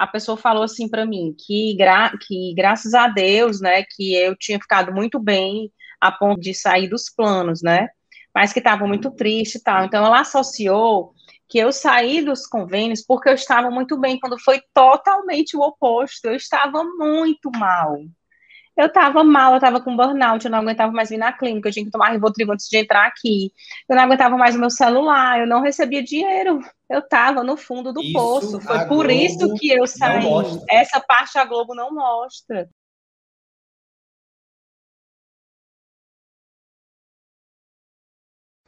A pessoa falou assim para mim que, gra que graças a Deus, né, que eu tinha ficado muito bem a ponto de sair dos planos, né, mas que estava muito triste e tal. Então ela associou que eu saí dos convênios porque eu estava muito bem, quando foi totalmente o oposto. Eu estava muito mal. Eu estava mal, eu estava com burnout, eu não aguentava mais vir na clínica, eu tinha que tomar Rivotril antes de entrar aqui. Eu não aguentava mais o meu celular, eu não recebia dinheiro. Eu estava no fundo do isso poço. Foi por Globo isso que eu saí. Essa parte a Globo não mostra.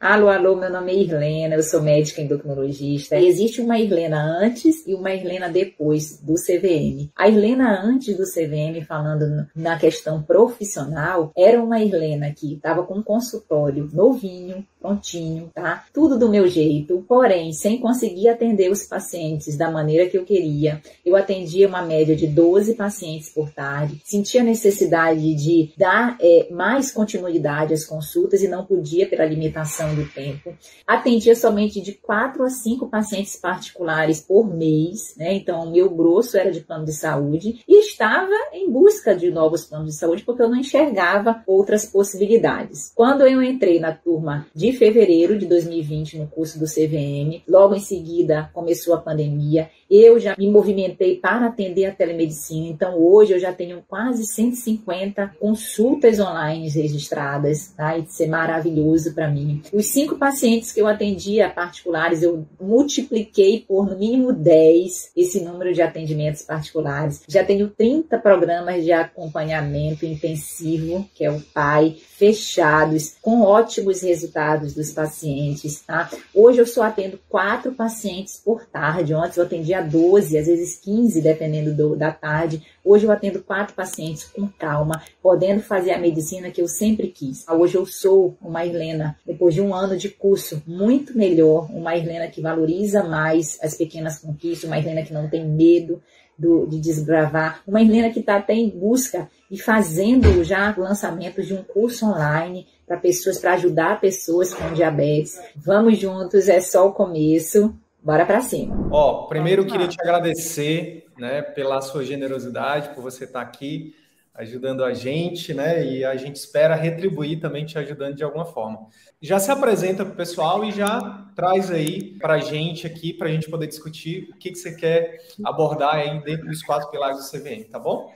Alô, alô, meu nome é Irlena, eu sou médica endocrinologista. Existe uma Irlena antes e uma Irlena depois do CVM. A Irlena antes do CVM, falando na questão profissional, era uma Irlena que estava com um consultório novinho, prontinho, tá? Tudo do meu jeito, porém, sem conseguir atender os pacientes da maneira que eu queria. Eu atendia uma média de 12 pacientes por tarde, sentia necessidade de dar é, mais continuidade às consultas e não podia pela limitação do tempo. Atendia somente de 4 a 5 pacientes particulares por mês, né? Então, o meu grosso era de plano de saúde e estava em busca de novos planos de saúde porque eu não enxergava outras possibilidades. Quando eu entrei na turma de fevereiro de 2020 no curso do CVM. Logo em seguida começou a pandemia. Eu já me movimentei para atender a telemedicina. Então hoje eu já tenho quase 150 consultas online registradas, tá? Isso é maravilhoso para mim. Os cinco pacientes que eu atendia particulares, eu multipliquei por no mínimo 10 esse número de atendimentos particulares. Já tenho 30 programas de acompanhamento intensivo, que é o PAI, fechados, com ótimos resultados dos pacientes, tá? Hoje eu só atendo quatro pacientes por tarde. Antes eu atendia 12, às vezes 15, dependendo do, da tarde. Hoje eu atendo quatro pacientes com calma, podendo fazer a medicina que eu sempre quis. Hoje eu sou uma Helena, depois de um ano de curso, muito melhor, uma Helena que valoriza mais as pequenas conquistas, uma Helena que não tem medo, do, de desbravar. Uma Helena que está até em busca e fazendo já lançamento de um curso online para pessoas, para ajudar pessoas com diabetes. Vamos juntos, é só o começo. Bora para cima. Ó, primeiro eu queria te agradecer, né, pela sua generosidade, por você estar tá aqui ajudando a gente, né? E a gente espera retribuir também te ajudando de alguma forma. Já se apresenta para o pessoal e já traz aí para a gente aqui, para a gente poder discutir o que, que você quer abordar aí dentro dos quatro pilares do CVM, tá bom?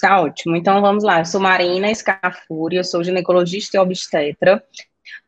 Tá ótimo. Então vamos lá. Eu sou Marina Scafuri, eu sou ginecologista e obstetra,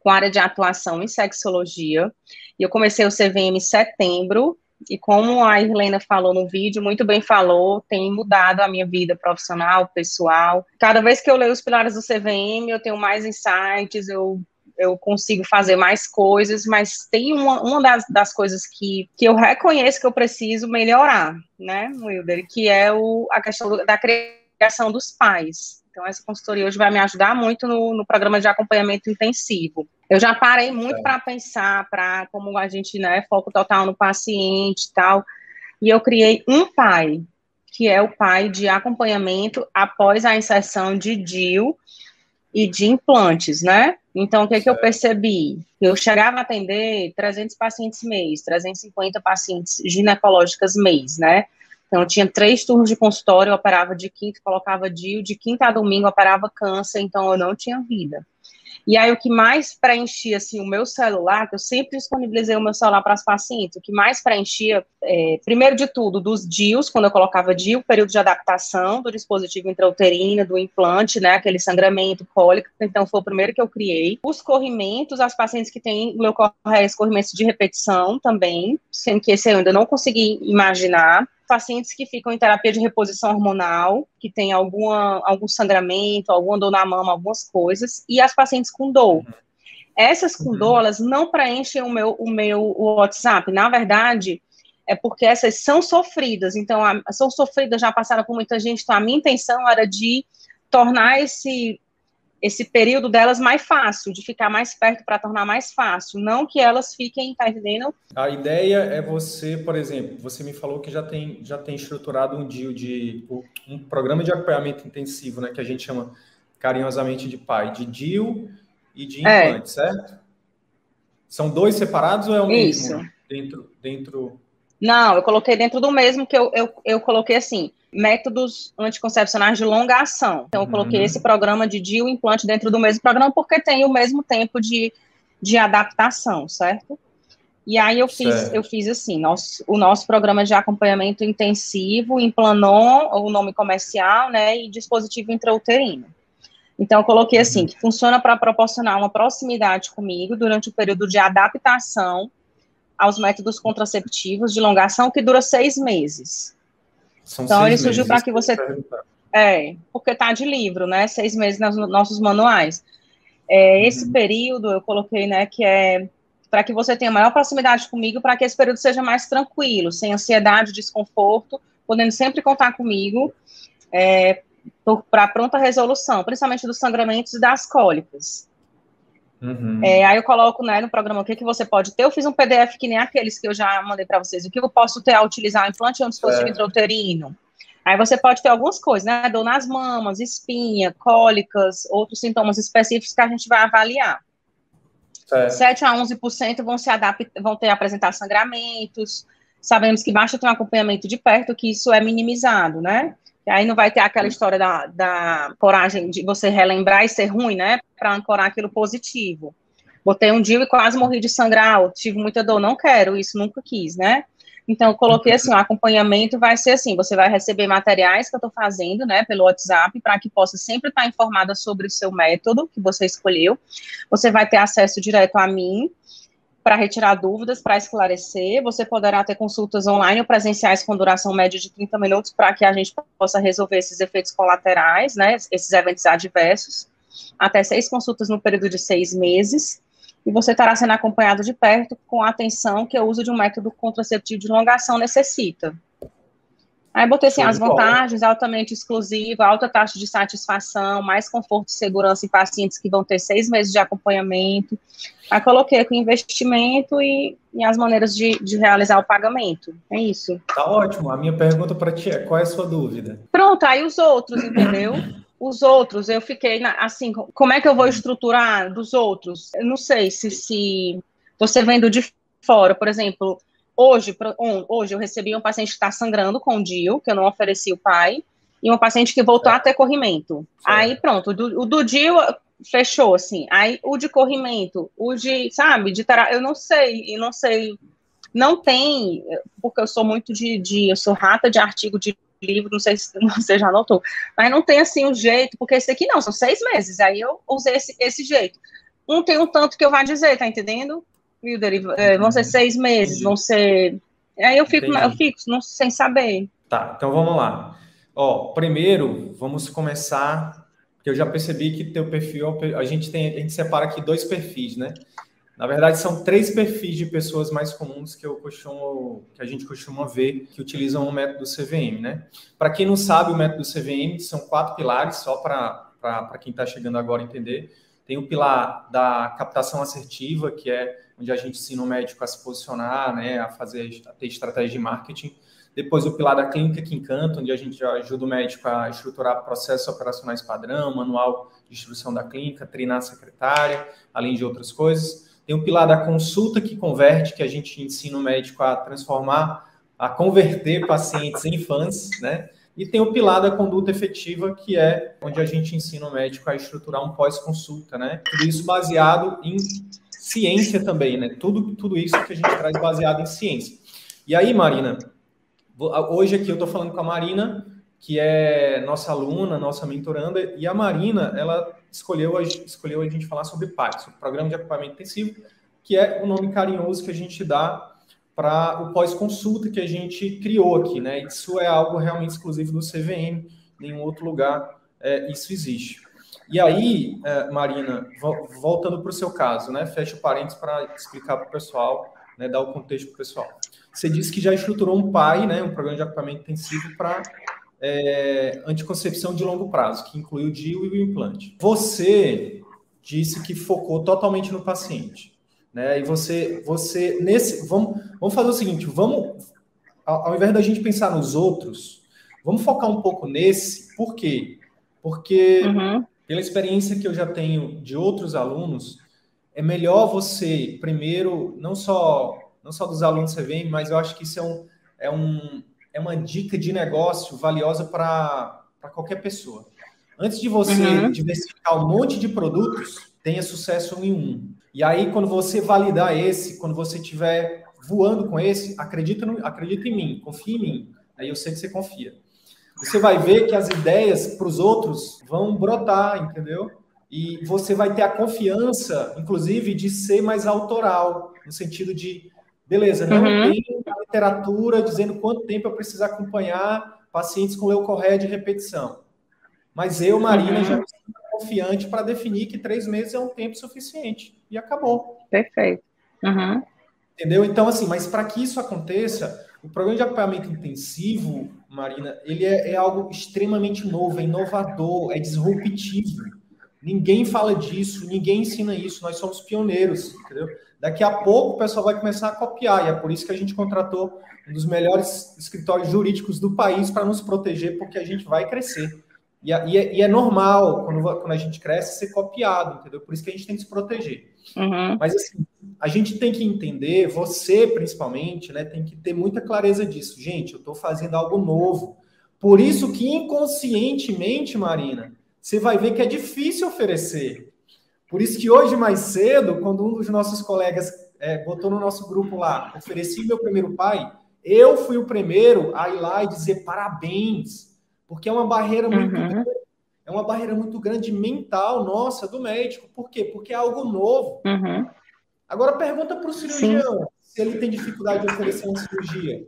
com área de atuação em sexologia. E eu comecei o CVM em setembro e como a Irlena falou no vídeo, muito bem falou, tem mudado a minha vida profissional, pessoal. Cada vez que eu leio os pilares do CVM, eu tenho mais insights, eu, eu consigo fazer mais coisas, mas tem uma, uma das, das coisas que, que eu reconheço que eu preciso melhorar, né, Wilder, que é o, a questão da criação dos pais. Então, essa consultoria hoje vai me ajudar muito no, no programa de acompanhamento intensivo. Eu já parei muito para pensar, para como a gente, né, foco total no paciente e tal. E eu criei um pai, que é o pai de acompanhamento após a inserção de DIL e de implantes, né? Então, o que, é que eu percebi? Eu chegava a atender 300 pacientes mês, 350 pacientes ginecológicas mês, né? Então, eu tinha três turnos de consultório, eu operava de quinta, colocava DIL, de quinta a domingo, operava câncer, então eu não tinha vida. E aí, o que mais preenchia, assim, o meu celular, que eu sempre disponibilizei o meu celular para as pacientes, o que mais preenchia, é, primeiro de tudo, dos DIUs, quando eu colocava DIU, período de adaptação do dispositivo intrauterino, do implante, né, aquele sangramento, cólica, então foi o primeiro que eu criei. Os corrimentos, as pacientes que têm leucorreia, corrimentos de repetição também, sendo que esse eu ainda não consegui imaginar pacientes que ficam em terapia de reposição hormonal, que tem alguma, algum sangramento, alguma dor na mama, algumas coisas, e as pacientes com dor. Essas com uhum. dor, elas não preenchem o meu, o meu WhatsApp. Na verdade, é porque essas são sofridas. Então, a, são sofridas, já passaram por muita gente. Então, a minha intenção era de tornar esse esse período delas mais fácil, de ficar mais perto para tornar mais fácil, não que elas fiquem, tá entendendo? A ideia é você, por exemplo, você me falou que já tem, já tem estruturado um dia de um programa de acompanhamento intensivo, né, que a gente chama carinhosamente de pai, de DIU e de implante, é. certo? São dois separados ou é o Isso. mesmo dentro dentro Não, eu coloquei dentro do mesmo que eu, eu, eu coloquei assim, métodos anticoncepcionais de longa ação. Então, eu coloquei uhum. esse programa de DIU implante dentro do mesmo programa, porque tem o mesmo tempo de, de adaptação, certo? E aí eu fiz, eu fiz assim, nosso, o nosso programa de acompanhamento intensivo implanon, o nome comercial, né, e dispositivo intrauterino. Então, eu coloquei assim, uhum. que funciona para proporcionar uma proximidade comigo durante o período de adaptação aos métodos contraceptivos de longa ação, que dura seis meses. São então, ele surgiu para que você. É, porque tá de livro, né? Seis meses nos nossos manuais. É, uhum. Esse período eu coloquei, né, que é para que você tenha maior proximidade comigo, para que esse período seja mais tranquilo, sem ansiedade, desconforto, podendo sempre contar comigo é, para pronta resolução, principalmente dos sangramentos e das cólicas. Uhum. É, aí eu coloco né, no programa o que, que você pode ter. Eu fiz um PDF que nem aqueles que eu já mandei para vocês. O que eu posso ter a utilizar o implante um dispositivo intrauterino. Aí você pode ter algumas coisas, né? Dor nas mamas, espinha, cólicas, outros sintomas específicos que a gente vai avaliar. Certo. 7 a 11% vão se adaptar, vão ter apresentar sangramentos. Sabemos que basta ter um acompanhamento de perto, que isso é minimizado, né? E aí não vai ter aquela história da, da coragem de você relembrar e ser ruim, né? Para ancorar aquilo positivo. Botei um dia e quase morri de sangrar, tive muita dor, não quero, isso nunca quis, né? Então, coloquei assim, o acompanhamento vai ser assim, você vai receber materiais que eu estou fazendo, né, pelo WhatsApp, para que possa sempre estar informada sobre o seu método que você escolheu. Você vai ter acesso direto a mim, para retirar dúvidas, para esclarecer. Você poderá ter consultas online ou presenciais com duração média de 30 minutos para que a gente possa resolver esses efeitos colaterais, né, esses eventos adversos. Até seis consultas no período de seis meses. E você estará sendo acompanhado de perto com a atenção que o uso de um método contraceptivo de longação necessita. Aí botei assim, as vantagens, altamente exclusiva, alta taxa de satisfação, mais conforto e segurança em pacientes que vão ter seis meses de acompanhamento. Aí coloquei com investimento e, e as maneiras de, de, realizar o pagamento. É isso. Tá ótimo. A minha pergunta para ti é, qual é a sua dúvida? Pronto, aí os outros, entendeu? Os outros, eu fiquei na, assim, como é que eu vou estruturar dos outros? Eu não sei se, se você vendo de fora, por exemplo, Hoje, hoje eu recebi um paciente que está sangrando com o DIU, que eu não ofereci o pai, e uma paciente que voltou a ter corrimento. Sim. Aí, pronto, o do, o do DIU fechou, assim. Aí, o de corrimento, o de, sabe, de terapia, eu não sei, eu não sei, não tem, porque eu sou muito de, de eu sou rata de artigo de livro, não sei se você já notou, mas não tem, assim, o jeito, porque esse aqui não, são seis meses, aí eu usei esse, esse jeito. Um tem um tanto que eu vou dizer, tá entendendo? Deriva? É, vão ser seis meses, vão ser. Aí eu fico, eu fico não, sem saber. Tá, então vamos lá. Ó, primeiro, vamos começar, porque eu já percebi que teu perfil, a gente tem, a gente separa aqui dois perfis, né? Na verdade, são três perfis de pessoas mais comuns que eu costumo, que a gente costuma ver que utilizam o método CVM, né? Para quem não sabe, o método CVM são quatro pilares, só para quem está chegando agora entender. Tem o pilar da captação assertiva, que é onde a gente ensina o médico a se posicionar, né, a fazer, a ter estratégia de marketing. Depois o pilar da clínica que encanta, onde a gente ajuda o médico a estruturar processos operacionais padrão, manual de instrução da clínica, treinar a secretária, além de outras coisas. Tem o pilar da consulta que converte, que a gente ensina o médico a transformar, a converter pacientes em fãs, né? E tem o pilar da conduta efetiva, que é onde a gente ensina o médico a estruturar um pós-consulta, né? Tudo isso baseado em ciência também, né? Tudo, tudo isso que a gente traz baseado em ciência. E aí, Marina, hoje aqui eu estou falando com a Marina, que é nossa aluna, nossa mentoranda, e a Marina, ela escolheu, escolheu a gente falar sobre PAIS, o Programa de Acompanhamento Intensivo, que é o nome carinhoso que a gente dá para o pós-consulta que a gente criou aqui, né? Isso é algo realmente exclusivo do CVM, nenhum outro lugar é, isso existe. E aí, é, Marina, voltando para o seu caso, né? Fecha o parênteses para explicar para o pessoal, né? Dar o contexto para o pessoal. Você disse que já estruturou um PAI, né? Um programa de acompanhamento intensivo para é, anticoncepção de longo prazo, que inclui o DIU e o implante. Você disse que focou totalmente no paciente. Né? E você, você nesse, vamos, vamos fazer o seguinte, vamos, ao, ao invés da gente pensar nos outros, vamos focar um pouco nesse. Por quê? Porque uhum. Pela experiência que eu já tenho de outros alunos, é melhor você primeiro não só não só dos alunos que você vem, mas eu acho que isso é um, é um é uma dica de negócio valiosa para qualquer pessoa. Antes de você uhum. diversificar um monte de produtos, tenha sucesso em um. E aí, quando você validar esse, quando você estiver voando com esse, acredita, no, acredita em mim, confia em mim. Aí eu sei que você confia. Você vai ver que as ideias para os outros vão brotar, entendeu? E você vai ter a confiança, inclusive, de ser mais autoral, no sentido de, beleza, não uhum. tem a literatura dizendo quanto tempo eu preciso acompanhar pacientes com leucorreia de repetição. Mas eu, Marina, uhum. já me sinto confiante para definir que três meses é um tempo suficiente. E acabou. Perfeito. Uhum. Entendeu? Então, assim, mas para que isso aconteça, o programa de acompanhamento intensivo, Marina, ele é, é, algo extremamente novo, é inovador, é disruptivo. Ninguém fala disso, ninguém ensina isso, nós somos pioneiros, entendeu? Daqui a pouco o pessoal vai começar a copiar, e é por isso que a gente contratou um dos melhores escritórios jurídicos do país para nos proteger, porque a gente vai crescer. E, e, é, e, é, normal, quando, quando a gente cresce, ser copiado, entendeu? Por isso que a gente tem que se proteger. Uhum. Mas, assim, a gente tem que entender, você principalmente, né, tem que ter muita clareza disso. Gente, eu estou fazendo algo novo. Por isso que inconscientemente, Marina, você vai ver que é difícil oferecer. Por isso que hoje, mais cedo, quando um dos nossos colegas é, botou no nosso grupo lá, ofereci meu primeiro pai, eu fui o primeiro a ir lá e dizer parabéns porque é uma barreira muito uhum. grande, é uma barreira muito grande mental nossa do médico. Por quê? Porque é algo novo. Uhum. Agora pergunta para o cirurgião Sim. se ele tem dificuldade de oferecer uma cirurgia.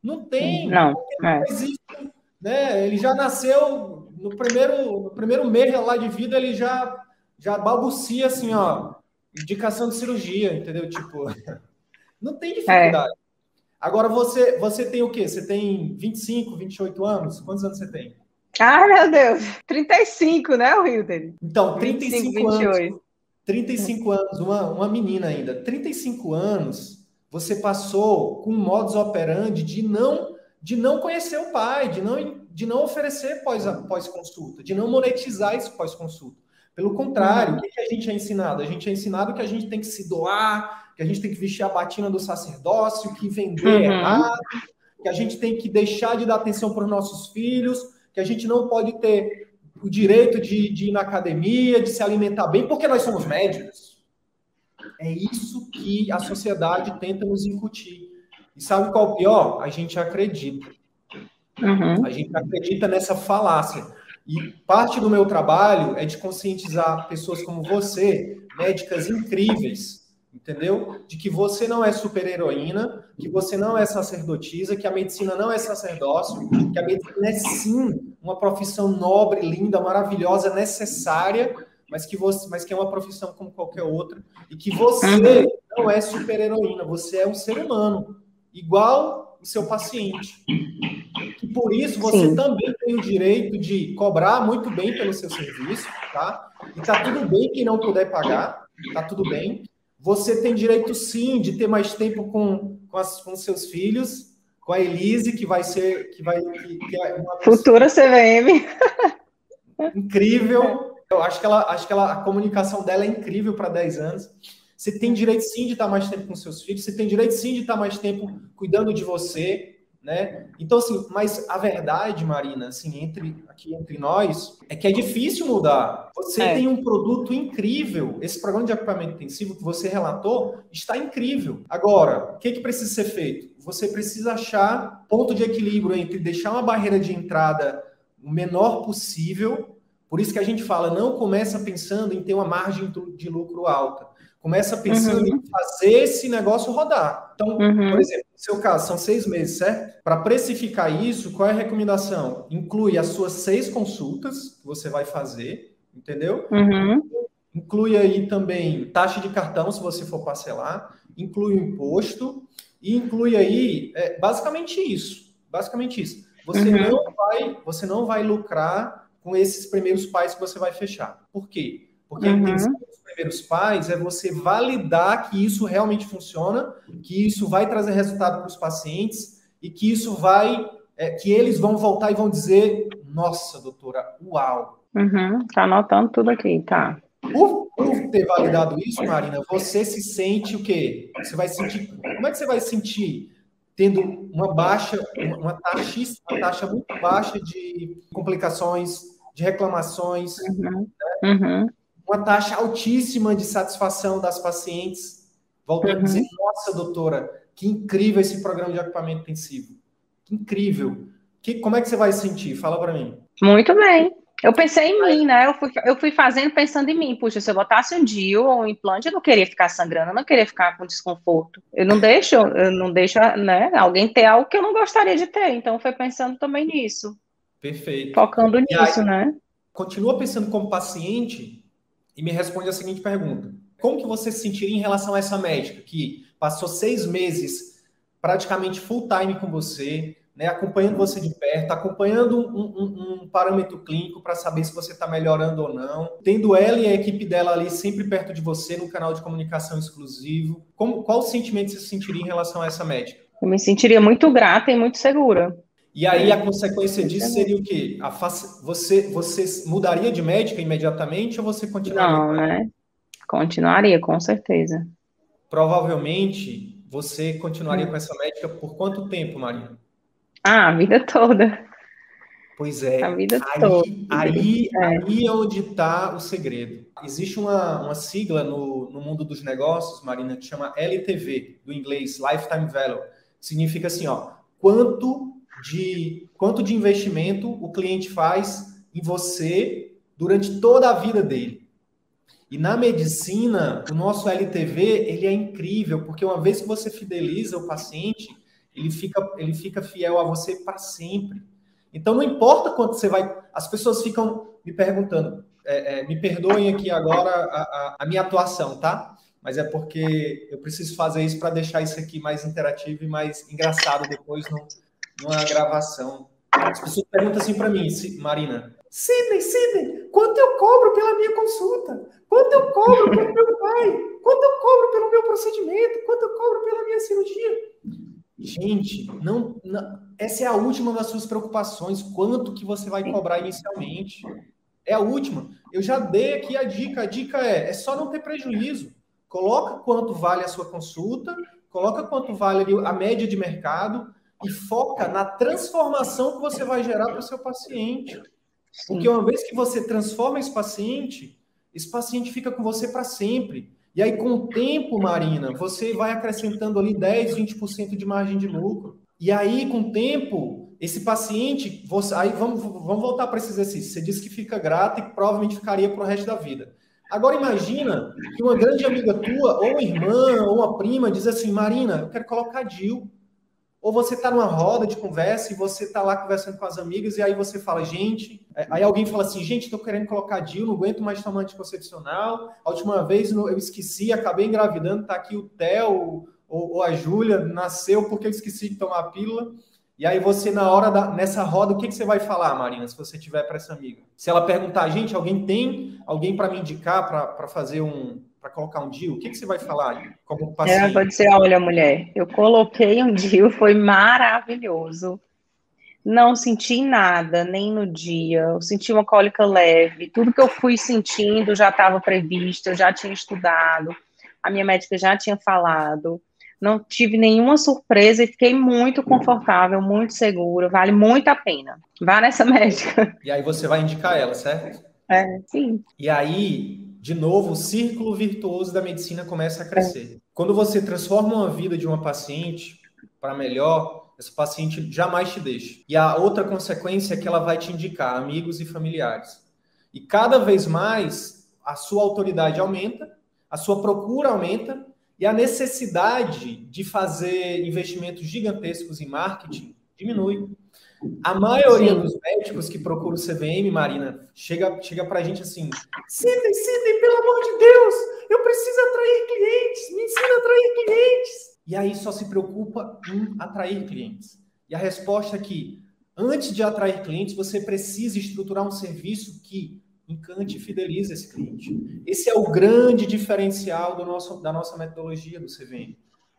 Não tem. Não. É. não existe, né? Ele já nasceu no primeiro, no primeiro mês lá de vida, ele já já balbucia assim, ó, indicação de cirurgia, entendeu? Tipo, não tem dificuldade. É. Agora, você, você tem o quê? Você tem 25, 28 anos? Quantos anos você tem? Ai, meu Deus! 35, né, Wilder? Então, 35 25, anos. 28. 35 anos, uma, uma menina ainda. 35 anos, você passou com um modus operandi de não, de não conhecer o pai, de não, de não oferecer pós-consulta, pós de não monetizar esse pós-consulta. Pelo contrário, uhum. o que a gente é ensinado? A gente é ensinado que a gente tem que se doar, que a gente tem que vestir a batina do sacerdócio, que vender uhum. errado, que a gente tem que deixar de dar atenção para os nossos filhos, que a gente não pode ter o direito de, de ir na academia, de se alimentar bem, porque nós somos médicos. É isso que a sociedade tenta nos incutir. E sabe qual é o pior? A gente acredita. Uhum. A gente acredita nessa falácia. E parte do meu trabalho é de conscientizar pessoas como você, médicas incríveis, entendeu? De que você não é super-heroína, que você não é sacerdotisa, que a medicina não é sacerdócio, que a medicina é sim uma profissão nobre, linda, maravilhosa, necessária, mas que você, mas que é uma profissão como qualquer outra, e que você não é super-heroína, você é um ser humano, igual o seu paciente. E por isso você sim. também tem o direito de cobrar muito bem pelo seu serviço, tá? E tá tudo bem quem não puder pagar, tá tudo bem. Você tem direito, sim, de ter mais tempo com, com, as, com seus filhos, com a Elise, que vai ser. Que vai, que, que é Futura CVM. Incrível. Eu acho que, ela, acho que ela, a comunicação dela é incrível para 10 anos. Você tem direito, sim, de estar mais tempo com seus filhos. Você tem direito, sim, de estar mais tempo cuidando de você. Né? Então, assim, mas a verdade, Marina, assim, entre aqui entre nós, é que é difícil mudar. Você é. tem um produto incrível. Esse programa de equipamento intensivo que você relatou está incrível. Agora, o que, que precisa ser feito? Você precisa achar ponto de equilíbrio entre deixar uma barreira de entrada o menor possível. Por isso que a gente fala, não começa pensando em ter uma margem de lucro alta. Começa pensando uhum. em fazer esse negócio rodar. Então, uhum. por exemplo, no seu caso, são seis meses, certo? Para precificar isso, qual é a recomendação? Inclui as suas seis consultas que você vai fazer, entendeu? Uhum. Inclui aí também taxa de cartão, se você for parcelar. Inclui o imposto. E inclui aí, é, basicamente isso. Basicamente isso. Você, uhum. não vai, você não vai lucrar com esses primeiros pais que você vai fechar. Por quê? Porque uhum. a intenção dos primeiros pais é você validar que isso realmente funciona, que isso vai trazer resultado para os pacientes e que isso vai, é, que eles vão voltar e vão dizer, nossa, doutora, uau. Uhum. Tá anotando tudo aqui, tá. Por, por, ter validado isso, Marina, você se sente o quê? Você vai sentir. Como é que você vai sentir tendo uma baixa, uma taxa, uma taxa muito baixa de complicações, de reclamações, uhum. Né? Uhum uma taxa altíssima de satisfação das pacientes, voltando uhum. a dizer, nossa, doutora, que incrível esse programa de equipamento intensivo. Que incrível. Que, como é que você vai sentir? Fala para mim. Muito bem. Eu pensei em mim, né? Eu fui, eu fui fazendo pensando em mim. Puxa, se eu botasse um DIU ou um implante, eu não queria ficar sangrando, eu não queria ficar com desconforto. Eu não deixo, eu não deixo, né? Alguém ter algo que eu não gostaria de ter. Então, foi pensando também nisso. Perfeito. Focando e nisso, aí, né? Continua pensando como paciente e me responde a seguinte pergunta: Como que você se sentiria em relação a essa médica que passou seis meses praticamente full time com você, né, acompanhando você de perto, acompanhando um, um, um parâmetro clínico para saber se você está melhorando ou não, tendo ela e a equipe dela ali sempre perto de você no canal de comunicação exclusivo. Como, qual sentimento você se sentiria em relação a essa médica? Eu me sentiria muito grata e muito segura. E aí a consequência disso seria o quê? A você, você mudaria de médica imediatamente ou você continuaria? Não, né? Continuaria, com certeza. Provavelmente você continuaria hum. com essa médica por quanto tempo, Maria? Ah, a vida toda. Pois é. A vida aí, toda. Aí, é. aí é onde está o segredo. Existe uma, uma sigla no, no mundo dos negócios, Marina, que chama LTV, do inglês, Lifetime Value. Significa assim, ó, quanto de quanto de investimento o cliente faz em você durante toda a vida dele. E na medicina, o nosso LTV, ele é incrível, porque uma vez que você fideliza o paciente, ele fica, ele fica fiel a você para sempre. Então, não importa quanto você vai... As pessoas ficam me perguntando, é, é, me perdoem aqui agora a, a, a minha atuação, tá? Mas é porque eu preciso fazer isso para deixar isso aqui mais interativo e mais engraçado depois no, numa gravação. As pessoas perguntam assim para mim, Marina, Sidney, Sidney, quanto eu cobro pela minha consulta? Quanto eu cobro pelo meu pai? Quanto eu cobro pelo meu procedimento? Quanto eu cobro pela minha cirurgia? Gente, não, não, essa é a última das suas preocupações. Quanto que você vai cobrar inicialmente? É a última. Eu já dei aqui a dica. A dica é, é só não ter prejuízo. Coloca quanto vale a sua consulta, coloca quanto vale a média de mercado, e foca na transformação que você vai gerar para o seu paciente. Porque uma vez que você transforma esse paciente, esse paciente fica com você para sempre. E aí, com o tempo, Marina, você vai acrescentando ali 10, 20% de margem de lucro. E aí, com o tempo, esse paciente, você, aí vamos, vamos voltar para esse exercício. Você disse que fica grato e provavelmente ficaria para o resto da vida. Agora imagina que uma grande amiga tua, ou uma irmã, ou uma prima, diz assim, Marina, eu quero colocar DIL. Ou você está numa roda de conversa e você está lá conversando com as amigas e aí você fala, gente, é, aí alguém fala assim, gente, estou querendo colocar DIU, não aguento mais tomar anticoncepcional. A última vez eu esqueci, acabei engravidando, está aqui o Theo ou, ou a Júlia, nasceu porque eu esqueci de tomar a pílula. E aí você, na hora da, nessa roda, o que, que você vai falar, Marina, se você tiver para essa amiga? Se ela perguntar, gente, alguém tem alguém para me indicar para fazer um, para colocar um DIU, o que, que você vai falar como é, paciente? Eu vou dizer, olha, mulher, eu coloquei um DIU, foi maravilhoso. Não senti nada, nem no dia. Eu senti uma cólica leve. Tudo que eu fui sentindo já estava previsto, eu já tinha estudado. A minha médica já tinha falado. Não tive nenhuma surpresa e fiquei muito confortável, muito seguro. Vale muito a pena. Vá nessa médica. E aí você vai indicar ela, certo? É, sim. E aí, de novo, o círculo virtuoso da medicina começa a crescer. Quando você transforma uma vida de uma paciente para melhor, essa paciente jamais te deixa. E a outra consequência é que ela vai te indicar amigos e familiares. E cada vez mais a sua autoridade aumenta, a sua procura aumenta e a necessidade de fazer investimentos gigantescos em marketing diminui. A maioria Sim. dos médicos que procuram o CVM, Marina, chega, chega pra gente assim: Sidney, Sidney, pelo amor de Deus, eu preciso atrair clientes, me ensina a atrair clientes. E aí só se preocupa em atrair clientes. E a resposta é que, antes de atrair clientes, você precisa estruturar um serviço que encante e fidelize esse cliente. Esse é o grande diferencial do nosso, da nossa metodologia do CVM.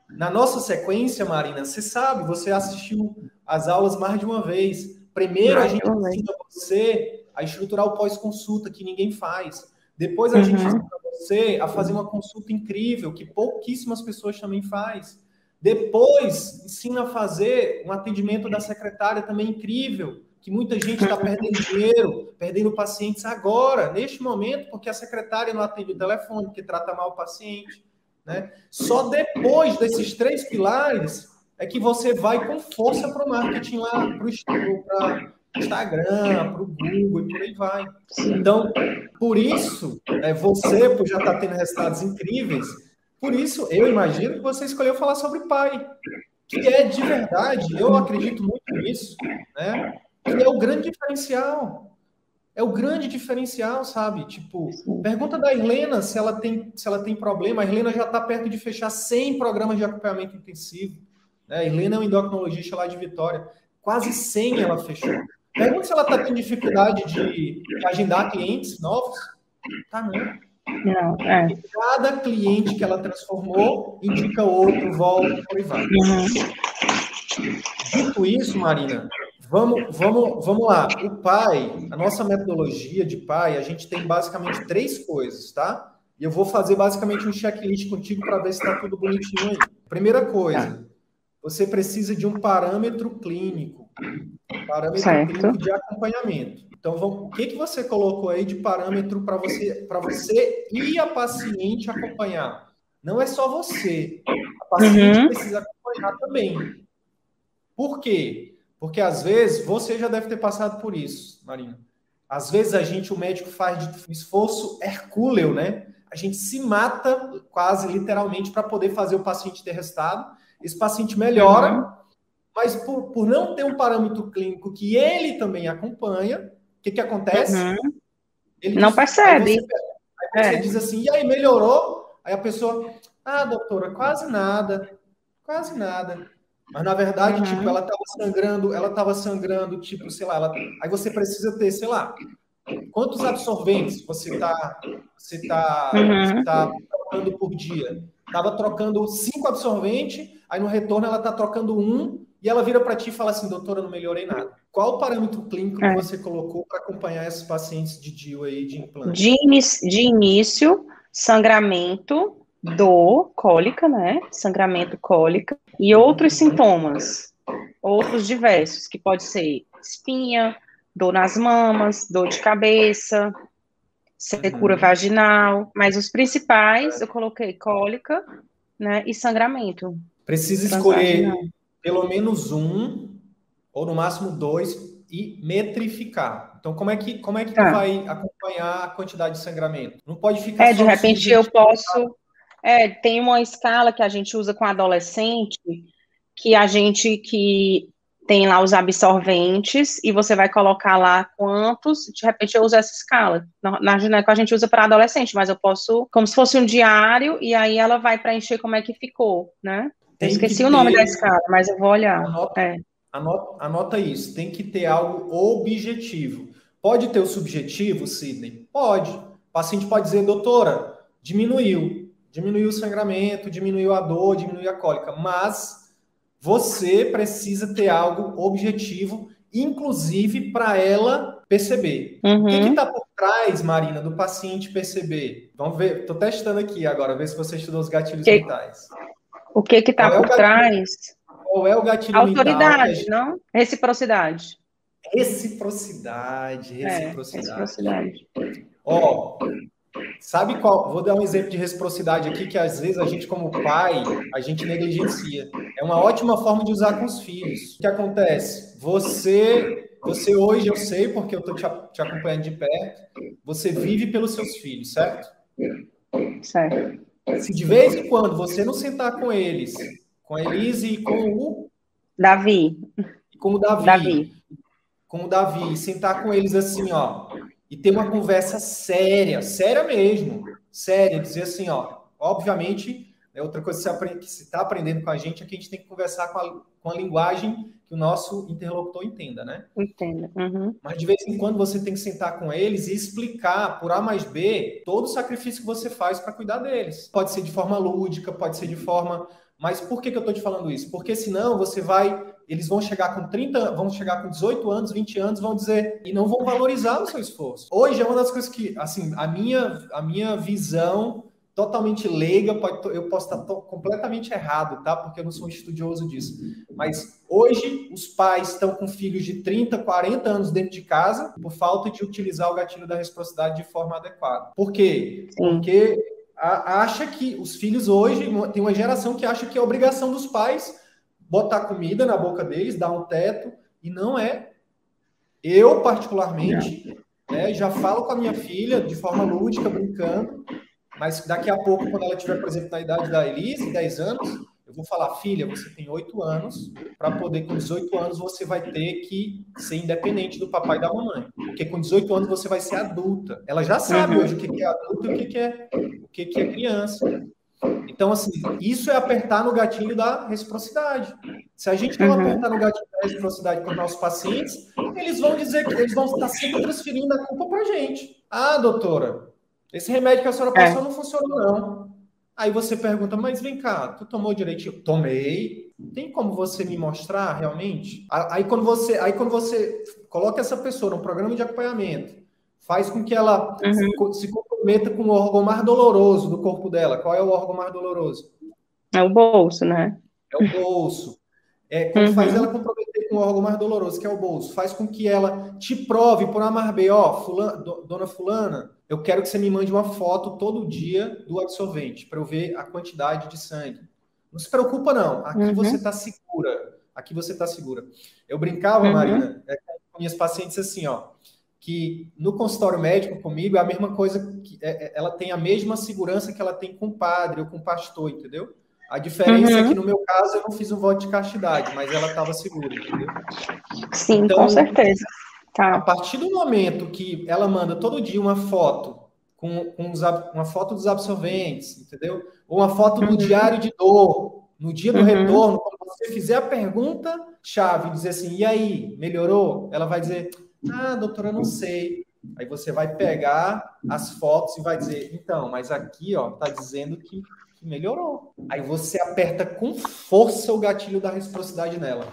Na nossa sequência, Marina, você sabe, você assistiu as aulas mais de uma vez. Primeiro a gente ensina você a estruturar o pós-consulta, que ninguém faz. Depois a uhum. gente ensina você a fazer uma consulta incrível, que pouquíssimas pessoas também faz. Depois ensina a fazer um atendimento da secretária também incrível, que muita gente está perdendo dinheiro, perdendo pacientes agora, neste momento, porque a secretária não atende o telefone, porque trata mal o paciente. Né? Só depois desses três pilares é que você vai com força para o marketing lá, para o Instagram, para o Google e por aí vai. Então, por isso, é, você, por já estar tá tendo resultados incríveis, por isso eu imagino que você escolheu falar sobre pai, que é de verdade, eu acredito muito nisso, né? Que é o grande diferencial. É o grande diferencial, sabe? Tipo, pergunta da Helena se ela tem, se ela tem problema. A Helena já está perto de fechar 100 programas de acompanhamento intensivo. Né? A Helena é uma endocrinologista lá de Vitória. Quase 100 ela fechou. Pergunta se ela está tendo dificuldade de, agendar clientes novos. Tá, não. Não, é. Cada cliente que ela transformou indica outro, volta, aí vai. Uhum. Dito isso, Marina, Vamos, vamos, vamos lá. O pai, a nossa metodologia de pai, a gente tem basicamente três coisas, tá? E eu vou fazer basicamente um checklist contigo para ver se está tudo bonitinho aí. Primeira coisa, você precisa de um parâmetro clínico. Um parâmetro certo. clínico de acompanhamento. Então, vamos, o que, que você colocou aí de parâmetro para você, você e a paciente acompanhar? Não é só você. A paciente uhum. precisa acompanhar também. Por quê? Porque às vezes você já deve ter passado por isso, Marina. Às vezes a gente, o médico faz de esforço hercúleo, né? A gente se mata quase literalmente para poder fazer o paciente ter resultado. Esse paciente melhora, uhum. mas por, por não ter um parâmetro clínico que ele também acompanha, o que, que acontece? Uhum. Ele não diz, percebe. Aí você, aí você é. diz assim, e aí melhorou? Aí a pessoa, ah, doutora, quase nada, quase nada. Mas na verdade, uhum. tipo, ela estava sangrando, ela estava sangrando, tipo, sei lá, ela... aí você precisa ter, sei lá, quantos absorventes você está você tá, uhum. você tá trocando por dia? Tava trocando cinco absorventes, aí no retorno ela tá trocando um e ela vira para ti e fala assim, doutora, não melhorei nada. Qual o parâmetro clínico é. que você colocou para acompanhar esses pacientes de DIU aí de implante? De, de início, sangramento, dor, cólica, né? Sangramento, cólica e outros sintomas, outros diversos, que pode ser espinha, dor nas mamas, dor de cabeça, secura uhum. vaginal, mas os principais eu coloquei cólica, né, e sangramento. Precisa escolher pelo menos um ou no máximo dois e metrificar. Então, como é que como é que tá. tu vai acompanhar a quantidade de sangramento? Não pode ficar. É, de repente eu posso é, tem uma escala que a gente usa com adolescente, que a gente que tem lá os absorventes e você vai colocar lá quantos, de repente eu uso essa escala. Na, na Gineco a gente usa para adolescente, mas eu posso, como se fosse um diário, e aí ela vai preencher como é que ficou, né? Eu esqueci o nome da escala, mas eu vou olhar. Anota, é. anota, anota isso, tem que ter algo objetivo. Pode ter o subjetivo, Sidney? Pode. O paciente pode dizer, doutora, diminuiu diminuiu o sangramento, diminuiu a dor, diminuiu a cólica, mas você precisa ter algo objetivo, inclusive para ela perceber. Uhum. O que uhum. está por trás, Marina, do paciente perceber? Vamos ver, estou testando aqui agora, ver se você estudou os gatilhos que... mentais. O que que está é por trás? Qual é o gatilho Autoridade, mental? não? Reciprocidade. Reciprocidade, reciprocidade. É, reciprocidade. Ó, sabe qual? Vou dar um exemplo de reciprocidade aqui que às vezes a gente como pai, a gente negligencia. É uma ótima forma de usar com os filhos. O que acontece? Você, você hoje eu sei porque eu estou te, te acompanhando de perto. Você vive pelos seus filhos, certo? Certo. Se de vez em quando você não sentar com eles, com a Elise e com o Davi, com o Davi, Davi. Com o Davi, sentar com eles assim, ó, e ter uma conversa séria, séria mesmo, séria, dizer assim, ó, obviamente, é outra coisa que que está aprendendo com a gente é que a gente tem que conversar com a, com a linguagem que o nosso interlocutor entenda, né? Entenda. Uhum. Mas de vez em quando você tem que sentar com eles e explicar por A mais B todo o sacrifício que você faz para cuidar deles. Pode ser de forma lúdica, pode ser de forma. Mas por que, que eu estou te falando isso? Porque senão você vai eles vão chegar com 30, vão chegar com 18 anos, 20 anos, vão dizer e não vão valorizar o seu esforço. Hoje é uma das coisas que, assim, a minha, a minha visão totalmente leiga, pode, eu posso estar completamente errado, tá? Porque eu não sou um estudioso disso. Mas hoje os pais estão com filhos de 30, 40 anos dentro de casa por falta de utilizar o gatilho da reciprocidade de forma adequada. Por quê? Sim. Porque a, acha que os filhos hoje tem uma geração que acha que é obrigação dos pais botar comida na boca deles, dar um teto, e não é. Eu, particularmente, né, já falo com a minha filha de forma lúdica, brincando, mas daqui a pouco, quando ela tiver, por exemplo, na idade da Elise, 10 anos, eu vou falar, filha, você tem 8 anos, para poder, com 18 anos, você vai ter que ser independente do papai e da mamãe. Porque com 18 anos você vai ser adulta. Ela já sabe uhum. hoje o que é adulta e o que é, o que é criança. Então, assim, isso é apertar no gatilho da reciprocidade. Se a gente não uhum. apertar no gatilho da reciprocidade com os nossos pacientes, eles vão dizer que eles vão estar sempre transferindo a culpa para a gente. Ah, doutora, esse remédio que a senhora passou é. não funcionou, não. Aí você pergunta, mas vem cá, tu tomou direitinho? Tomei. Tem como você me mostrar realmente? Aí quando você, aí quando você coloca essa pessoa num programa de acompanhamento, faz com que ela uhum. se, se comprometa com o órgão mais doloroso do corpo dela. Qual é o órgão mais doloroso? É o bolso, né? É o bolso. É, quando uhum. faz ela comprometer o órgão mais doloroso, que é o bolso, faz com que ela te prove por A mais B, ó, fulana, dona fulana, eu quero que você me mande uma foto todo dia do absorvente, para eu ver a quantidade de sangue. Não se preocupa, não. Aqui uhum. você está segura. Aqui você está segura. Eu brincava, uhum. Marina, é, com minhas pacientes assim, ó que no consultório médico comigo é a mesma coisa, que é, é, ela tem a mesma segurança que ela tem com o padre ou com o pastor, entendeu? A diferença uhum. é que no meu caso eu não fiz um voto de castidade, mas ela estava segura, entendeu? Sim, então, com certeza. Tá. A partir do momento que ela manda todo dia uma foto com, com os, uma foto dos absorventes, entendeu? Ou uma foto do uhum. diário de dor, no dia do uhum. retorno, quando você fizer a pergunta chave, dizer assim, e aí, melhorou? Ela vai dizer, ah, doutora, não sei. Aí você vai pegar as fotos e vai dizer, então, mas aqui, ó, tá dizendo que, que melhorou. Aí você aperta com força o gatilho da reciprocidade nela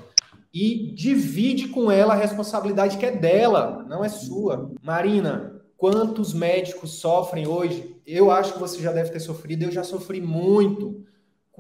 e divide com ela a responsabilidade que é dela, não é sua. Marina, quantos médicos sofrem hoje? Eu acho que você já deve ter sofrido, eu já sofri muito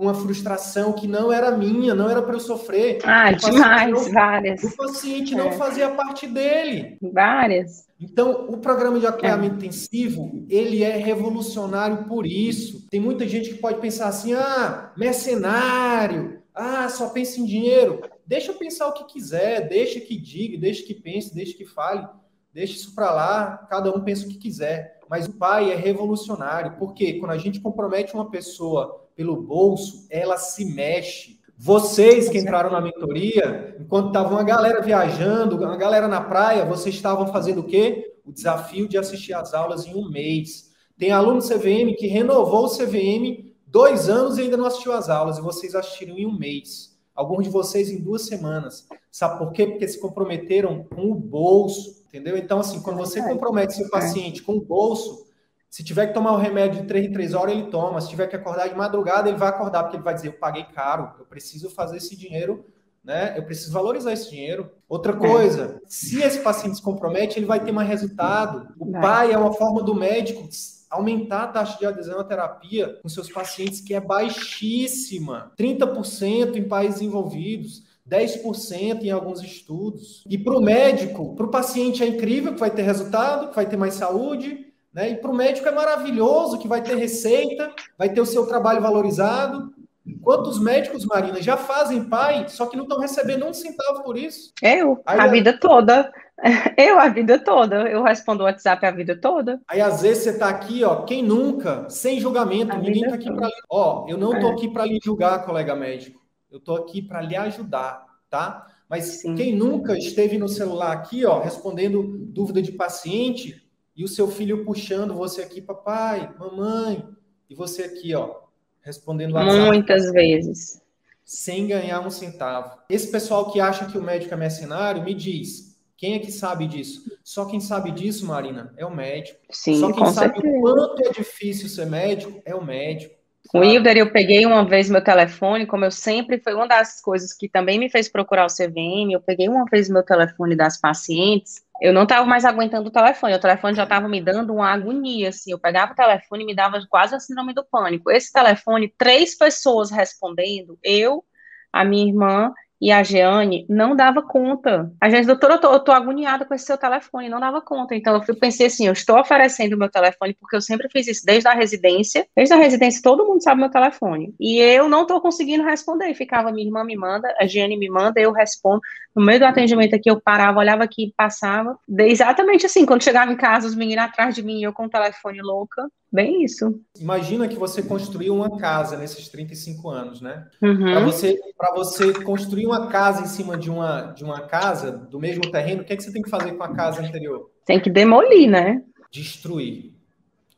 uma frustração que não era minha, não era para eu sofrer. Ah, demais, não, várias. O paciente não é. fazia parte dele. Várias. Então, o programa de acompanhamento é. intensivo, ele é revolucionário por isso. Tem muita gente que pode pensar assim, ah, mercenário, ah, só pensa em dinheiro. Deixa eu pensar o que quiser, deixa que diga, deixa que pense, deixa que fale, deixa isso para lá, cada um pensa o que quiser. Mas o pai é revolucionário, porque quando a gente compromete uma pessoa pelo bolso, ela se mexe. Vocês que entraram na mentoria, enquanto estava uma galera viajando, uma galera na praia, vocês estavam fazendo o quê? O desafio de assistir às aulas em um mês. Tem aluno CVM que renovou o CVM dois anos e ainda não assistiu às aulas, e vocês assistiram em um mês. Alguns de vocês em duas semanas. Sabe por quê? Porque se comprometeram com o bolso, entendeu? Então, assim, quando você compromete seu paciente com o bolso, se tiver que tomar o remédio de 3 em 3 horas, ele toma. Se tiver que acordar de madrugada, ele vai acordar, porque ele vai dizer: Eu paguei caro, eu preciso fazer esse dinheiro, né? Eu preciso valorizar esse dinheiro. Outra coisa, se esse paciente se compromete, ele vai ter mais resultado. O pai é uma forma do médico aumentar a taxa de adesão à terapia com seus pacientes, que é baixíssima. 30% em países envolvidos. 10% em alguns estudos. E para o médico, para o paciente é incrível que vai ter resultado, que vai ter mais saúde, né? E para o médico é maravilhoso que vai ter receita, vai ter o seu trabalho valorizado. Quantos médicos, Marina, já fazem pai, só que não estão recebendo um centavo por isso? Eu, Aí, a vida toda. Eu, a vida toda. Eu respondo o WhatsApp a vida toda. Aí, às vezes, você está aqui, ó, quem nunca, sem julgamento, a ninguém está aqui para... Ó, eu não estou é. aqui para lhe julgar, colega médico. Eu estou aqui para lhe ajudar, tá? Mas Sim. quem nunca esteve no celular aqui, ó, respondendo dúvida de paciente, e o seu filho puxando você aqui, papai, mamãe, e você aqui, ó, respondendo WhatsApp. Muitas vezes. Sem ganhar um centavo. Esse pessoal que acha que o médico é mercenário, me diz, quem é que sabe disso? Só quem sabe disso, Marina, é o médico. Sim, Só quem sabe certeza. o quanto é difícil ser médico é o médico. O Wilder, eu peguei uma vez meu telefone, como eu sempre, foi uma das coisas que também me fez procurar o CVM, eu peguei uma vez meu telefone das pacientes, eu não estava mais aguentando o telefone, o telefone já estava me dando uma agonia, assim, eu pegava o telefone e me dava quase a síndrome do pânico. Esse telefone, três pessoas respondendo, eu, a minha irmã e a Jeane não dava conta. A gente, doutora, eu tô, eu tô agoniada com esse seu telefone, não dava conta. Então eu pensei assim, eu estou oferecendo o meu telefone, porque eu sempre fiz isso desde a residência. Desde a residência, todo mundo sabe meu telefone. E eu não estou conseguindo responder. Ficava, minha irmã me manda, a Jeane me manda, eu respondo. No meio do atendimento aqui, eu parava, olhava aqui, passava. Exatamente assim, quando chegava em casa, os meninos atrás de mim, eu com o telefone louca. Bem isso. Imagina que você construiu uma casa nesses 35 anos, né? Uhum. Para você, você construir uma casa em cima de uma, de uma casa, do mesmo terreno, o que, é que você tem que fazer com a casa anterior? Tem que demolir, né? Destruir.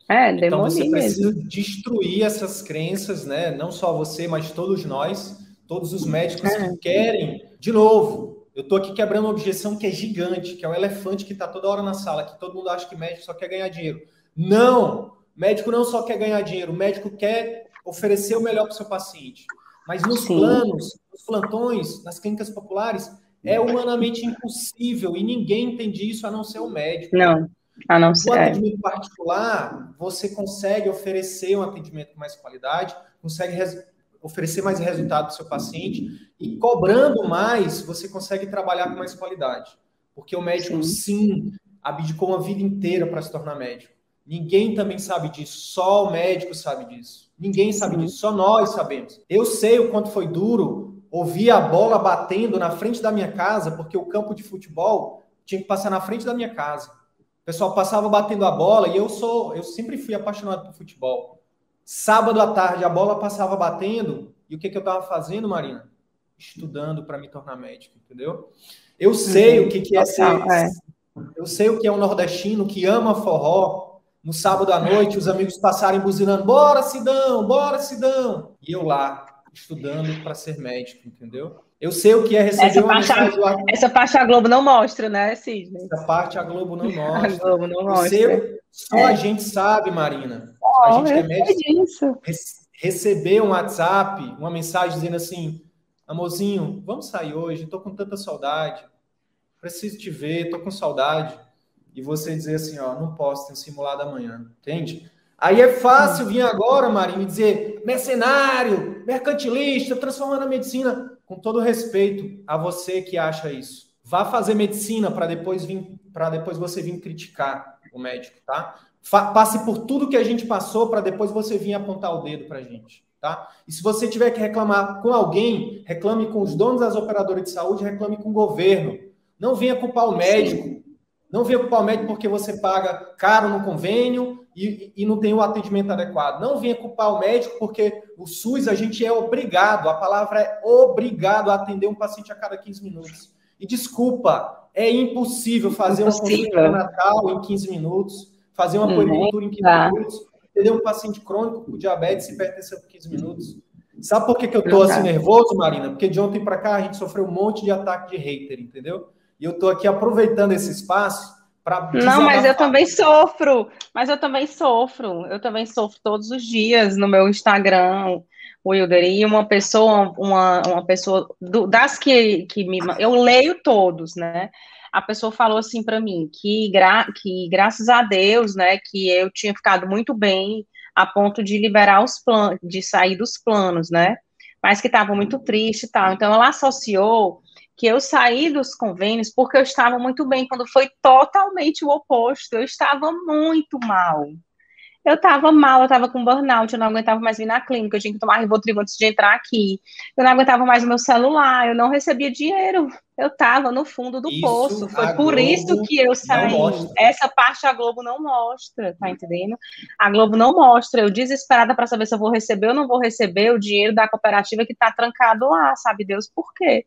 É, demolir então você precisa mesmo. destruir essas crenças, né? Não só você, mas todos nós, todos os médicos é. que querem, de novo, eu estou aqui quebrando uma objeção que é gigante, que é o elefante que está toda hora na sala, que todo mundo acha que médico só quer ganhar dinheiro. Não! Médico não só quer ganhar dinheiro, o médico quer oferecer o melhor para o seu paciente. Mas nos Sim. planos, nos plantões, nas clínicas populares, é humanamente impossível e ninguém entende isso a não ser o médico. Não, a não ser. No atendimento particular, você consegue oferecer um atendimento com mais qualidade, consegue oferecer mais resultado para o seu paciente e cobrando mais, você consegue trabalhar com mais qualidade. Porque o médico, sim, sim abdicou uma vida inteira para se tornar médico. Ninguém também sabe disso, só o médico sabe disso. Ninguém sabe disso, só nós sabemos. Eu sei o quanto foi duro ouvir a bola batendo na frente da minha casa, porque o campo de futebol tinha que passar na frente da minha casa. O pessoal passava batendo a bola e eu sou, eu sempre fui apaixonado por futebol. Sábado à tarde a bola passava batendo e o que, que eu estava fazendo, Marina? Estudando para me tornar médico, entendeu? Eu sei o que, que é ser. É. Eu sei o que é um nordestino que ama forró, no sábado à noite, os amigos passarem buzinando: bora, Sidão, bora, Sidão. E eu lá, estudando para ser médico, entendeu? Eu sei o que é receber essa uma parte, mensagem. Essa parte a Globo não mostra, né, Sidney? Essa parte a Globo não mostra. A Globo não mostra. Sei, só é. a gente sabe, Marina. Oh, a gente é médico. Receber um WhatsApp, uma mensagem dizendo assim: amorzinho, vamos sair hoje, estou com tanta saudade. Preciso te ver, estou com saudade e você dizer assim, ó, não posso, ter simulado amanhã, entende? Aí é fácil vir agora, Marinho, e dizer mercenário, mercantilista, transformando a medicina, com todo respeito a você que acha isso. Vá fazer medicina para depois vir para depois você vir criticar o médico, tá? Fa passe por tudo que a gente passou para depois você vir apontar o dedo para a gente, tá? E se você tiver que reclamar com alguém, reclame com os donos das operadoras de saúde, reclame com o governo. Não venha culpar o médico, não venha culpar o médico porque você paga caro no convênio e, e não tem o atendimento adequado. Não venha culpar o médico porque o SUS a gente é obrigado, a palavra é obrigado a atender um paciente a cada 15 minutos. E desculpa, é impossível fazer impossível. uma consulta natal em 15 minutos, fazer uma puericultura em 15 tá. minutos, atender um paciente crônico com diabetes e hipertensão por 15 minutos. Sabe por que, que eu tô assim nervoso, Marina? Porque de ontem para cá a gente sofreu um monte de ataque de hater, entendeu? E eu estou aqui aproveitando esse espaço para. Não, mas eu também sofro. Mas eu também sofro. Eu também sofro todos os dias no meu Instagram. Wilder, e uma pessoa, uma, uma pessoa do, das que, que me. Eu leio todos, né? A pessoa falou assim para mim que, gra, que graças a Deus, né, que eu tinha ficado muito bem a ponto de liberar os planos, de sair dos planos, né? Mas que estava muito triste e tal. Então ela associou que eu saí dos convênios porque eu estava muito bem, quando foi totalmente o oposto. Eu estava muito mal. Eu estava mal, eu estava com burnout, eu não aguentava mais vir na clínica, eu tinha que tomar Rivotril antes de entrar aqui. Eu não aguentava mais o meu celular, eu não recebia dinheiro. Eu estava no fundo do isso poço. Foi por Globo isso que eu saí. Essa parte a Globo não mostra, tá entendendo? A Globo não mostra. Eu desesperada para saber se eu vou receber ou não vou receber o dinheiro da cooperativa que está trancado lá, sabe Deus por quê?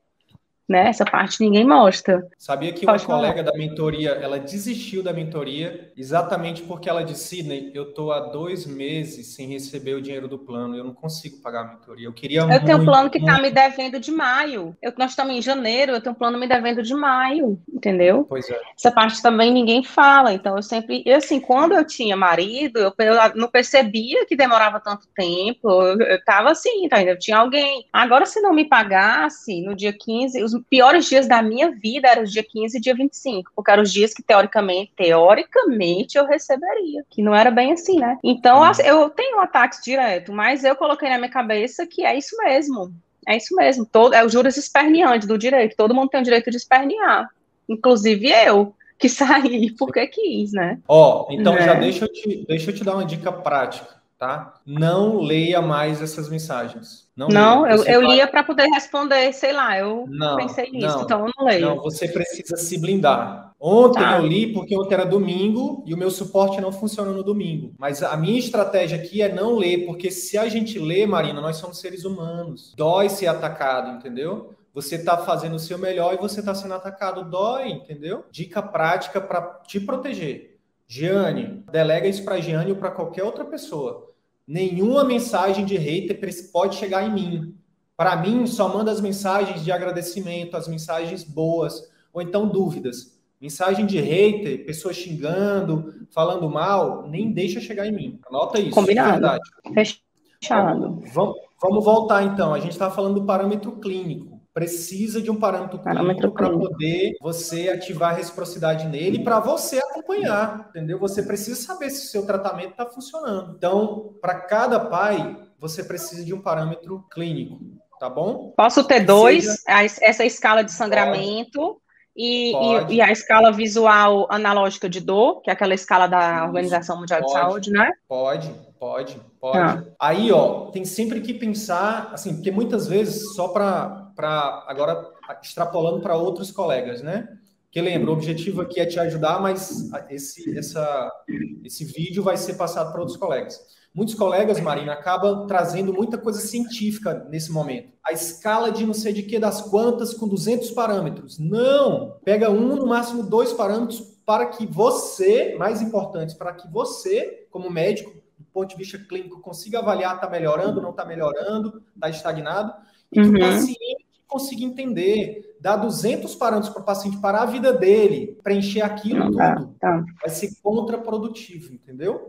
Né? Essa parte ninguém mostra. Sabia que Pode uma falar. colega da mentoria, ela desistiu da mentoria exatamente porque ela disse, Sidney, eu tô há dois meses sem receber o dinheiro do plano, eu não consigo pagar a mentoria. Eu queria Eu muito, tenho um plano que está me devendo de maio. Eu, nós estamos em janeiro, eu tenho um plano me devendo de maio, entendeu? Pois é. Essa parte também ninguém fala. Então eu sempre, e assim, quando eu tinha marido, eu, eu não percebia que demorava tanto tempo. Eu, eu tava assim, tá? Eu tinha alguém. Agora, se não me pagasse no dia 15, os piores dias da minha vida eram os dia 15 e dia 25, porque eram os dias que, teoricamente, teoricamente, eu receberia, que não era bem assim, né? Então, uhum. eu tenho ataques direto, mas eu coloquei na minha cabeça que é isso mesmo, é isso mesmo, todo, é o juros esperneante do direito, todo mundo tem o direito de espernear, inclusive eu, que saí porque quis, né? Ó, oh, então já né? deixa eu, te, deixa eu te dar uma dica prática tá? Não leia mais essas mensagens. Não, não eu, eu lia para poder responder, sei lá, eu não, pensei nisso, não, então eu não leio. Não, você precisa se blindar. Ontem tá. eu li porque ontem era domingo e o meu suporte não funciona no domingo. Mas a minha estratégia aqui é não ler, porque se a gente lê, Marina, nós somos seres humanos. Dói ser atacado, entendeu? Você está fazendo o seu melhor e você está sendo atacado. Dói, entendeu? Dica prática para te proteger. Giane, delega isso para Giane ou para qualquer outra pessoa nenhuma mensagem de hater pode chegar em mim. Para mim, só manda as mensagens de agradecimento, as mensagens boas, ou então dúvidas. Mensagem de hater, pessoa xingando, falando mal, nem deixa chegar em mim. Anota isso. Combinado. Fechado. Vamos, vamos voltar então. A gente está falando do parâmetro clínico precisa de um parâmetro, parâmetro para poder você ativar a reciprocidade nele para você acompanhar, entendeu? Você precisa saber se o seu tratamento está funcionando. Então, para cada pai, você precisa de um parâmetro clínico, tá bom? Posso ter dois, seja... essa escala de sangramento e, e, e, a escala visual analógica de dor, que é aquela escala da Organização Mundial pode, de Saúde, né? Pode, pode, pode. Ah. Aí, ó, tem sempre que pensar, assim, porque muitas vezes, só para para agora extrapolando para outros colegas, né? Que lembra, o objetivo aqui é te ajudar, mas esse, essa, esse vídeo vai ser passado para outros colegas. Muitos colegas, Marina, acabam trazendo muita coisa científica nesse momento. A escala de não sei de que das quantas com 200 parâmetros. Não! Pega um, no máximo dois parâmetros para que você, mais importantes, para que você, como médico, do ponto de vista clínico, consiga avaliar, está melhorando, não está melhorando, está estagnado, e que uhum. o paciente consiga entender, dar 200 parâmetros para o paciente para a vida dele, preencher aquilo tá, tudo, tá. vai ser contraprodutivo, entendeu?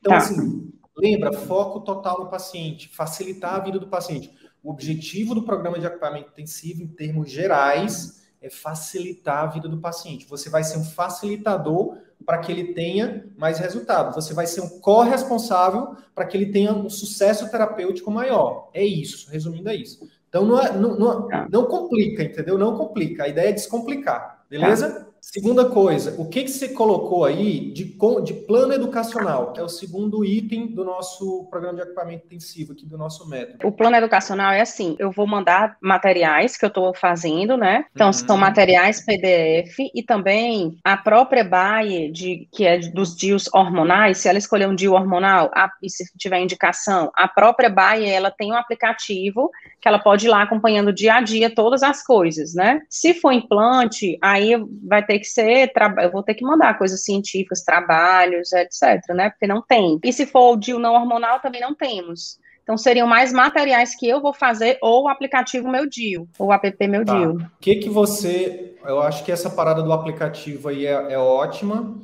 Então, tá. assim, lembra, foco total no paciente, facilitar a vida do paciente. O objetivo do programa de acompanhamento intensivo, em termos gerais, é facilitar a vida do paciente. Você vai ser um facilitador para que ele tenha mais resultado. Você vai ser um corresponsável para que ele tenha um sucesso terapêutico maior. É isso, resumindo é isso. Então não, é, não, não, tá. não complica, entendeu? Não complica. A ideia é descomplicar, beleza? Segunda coisa, o que, que você colocou aí de, de plano educacional, que é o segundo item do nosso programa de equipamento intensivo aqui do nosso método? O plano educacional é assim, eu vou mandar materiais que eu estou fazendo, né? Então, uhum. são materiais PDF e também a própria BAE, de, que é dos DIUs hormonais, se ela escolher um DIU hormonal a, e se tiver indicação, a própria BAE, ela tem um aplicativo que ela pode ir lá acompanhando dia a dia todas as coisas, né? Se for implante, aí vai ter que ser, eu vou ter que mandar coisas científicas, trabalhos, etc, né? Porque não tem. E se for o DIU não hormonal, também não temos. Então, seriam mais materiais que eu vou fazer ou o aplicativo Meu Dio, ou o app Meu tá. Dio. O que que você... Eu acho que essa parada do aplicativo aí é, é ótima,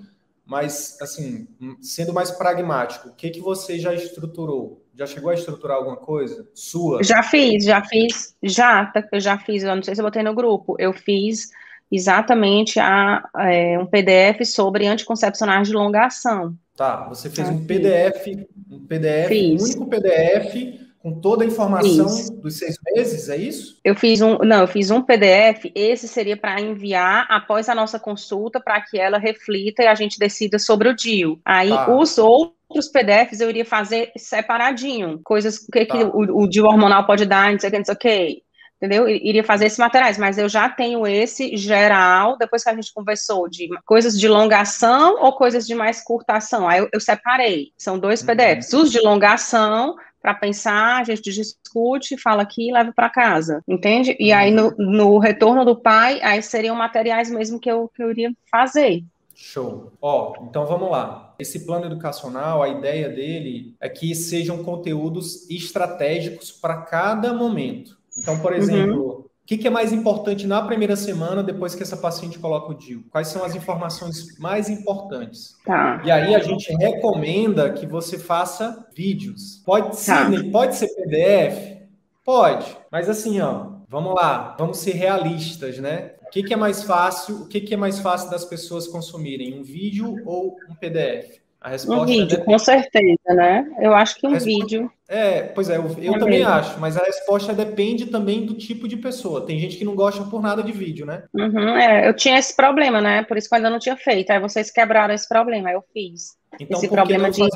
mas, assim, sendo mais pragmático, o que que você já estruturou? Já chegou a estruturar alguma coisa sua? Já fiz, já fiz, já, eu já fiz, eu não sei se eu botei no grupo, eu fiz exatamente a, é, um PDF sobre anticoncepcionais de longa ação. Tá, você fez um PDF, um PDF, um único PDF com toda a informação isso. dos seis meses, é isso? Eu fiz um, não, eu fiz um PDF. Esse seria para enviar após a nossa consulta para que ela reflita e a gente decida sobre o DIU. Aí tá. os outros PDFs eu iria fazer separadinho, coisas que, tá. que o, o DIU hormonal pode dar, não sei o que, não sei o que entendeu? Iria fazer esses materiais, mas eu já tenho esse geral, depois que a gente conversou de coisas de longação ou coisas de mais curta ação. Aí eu, eu separei, são dois uhum. PDFs. Os de longação, para pensar, a gente discute, fala aqui e leva para casa, entende? E aí no, no, retorno do pai, aí seriam materiais mesmo que eu, que eu iria fazer. Show. Ó, então vamos lá. Esse plano educacional, a ideia dele é que sejam conteúdos estratégicos para cada momento. Então, por uhum. exemplo, uhum. o que, que, é mais importante na primeira semana depois que essa paciente coloca o DIU? Quais são as informações mais importantes? Tá. E aí a gente recomenda que você faça vídeos. Pode ser, tá. pode ser PDF? Pode. Mas assim, ó, vamos lá, vamos ser realistas, né? O que, que é mais fácil? O que, que é mais fácil das pessoas consumirem? Um vídeo ou um PDF? A resposta um vídeo, é com certeza, né? Eu acho que um resposta... vídeo. É, pois é, eu, eu é também mesmo. acho, mas a resposta depende também do tipo de pessoa. Tem gente que não gosta por nada de vídeo, né? Uhum, é, eu tinha esse problema, né? Por isso que eu ainda não tinha feito. Aí vocês quebraram esse problema, aí eu fiz. Então, esse por problema de. Os,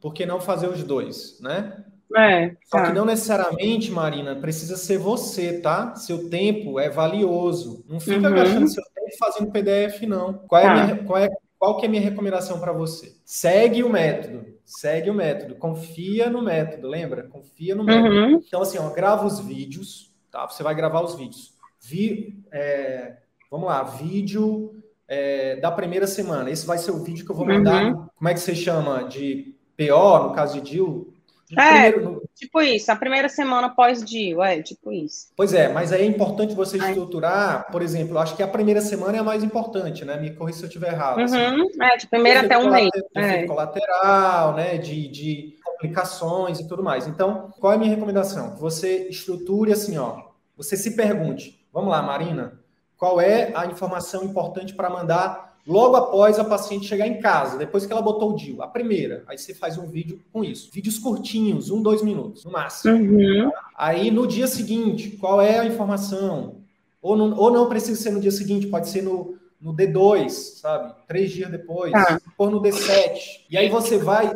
por que não fazer os dois, né? É, Só tá. que não necessariamente, Marina, precisa ser você, tá? Seu tempo é valioso. Não fica uhum. gastando seu tempo fazendo PDF, não. Qual é, tá. minha, qual é qual que é a minha recomendação para você? Segue o método, segue o método, confia no método, lembra? Confia no método. Uhum. Então, assim, ó, grava os vídeos, tá? Você vai gravar os vídeos. Vi, é, vamos lá, vídeo é, da primeira semana. Esse vai ser o vídeo que eu vou mandar. Uhum. Como é que você chama? De PO, no caso de Dil? É, primeiro, tipo isso, a primeira semana pós-DIU, é, tipo isso. Pois é, mas aí é importante você estruturar, por exemplo, acho que a primeira semana é a mais importante, né? Me corrija se eu estiver errado. Uhum, assim. é, de primeira até um mês. É. colateral, né, de, de complicações e tudo mais. Então, qual é a minha recomendação? Você estruture assim, ó, você se pergunte, vamos lá, Marina, qual é a informação importante para mandar logo após a paciente chegar em casa, depois que ela botou o DIU, a primeira. Aí você faz um vídeo com isso. Vídeos curtinhos, um, dois minutos, no máximo. Uhum. Aí no dia seguinte, qual é a informação? Ou não, ou não precisa ser no dia seguinte, pode ser no, no D2, sabe? Três dias depois, ah. pôr no D7. E aí você vai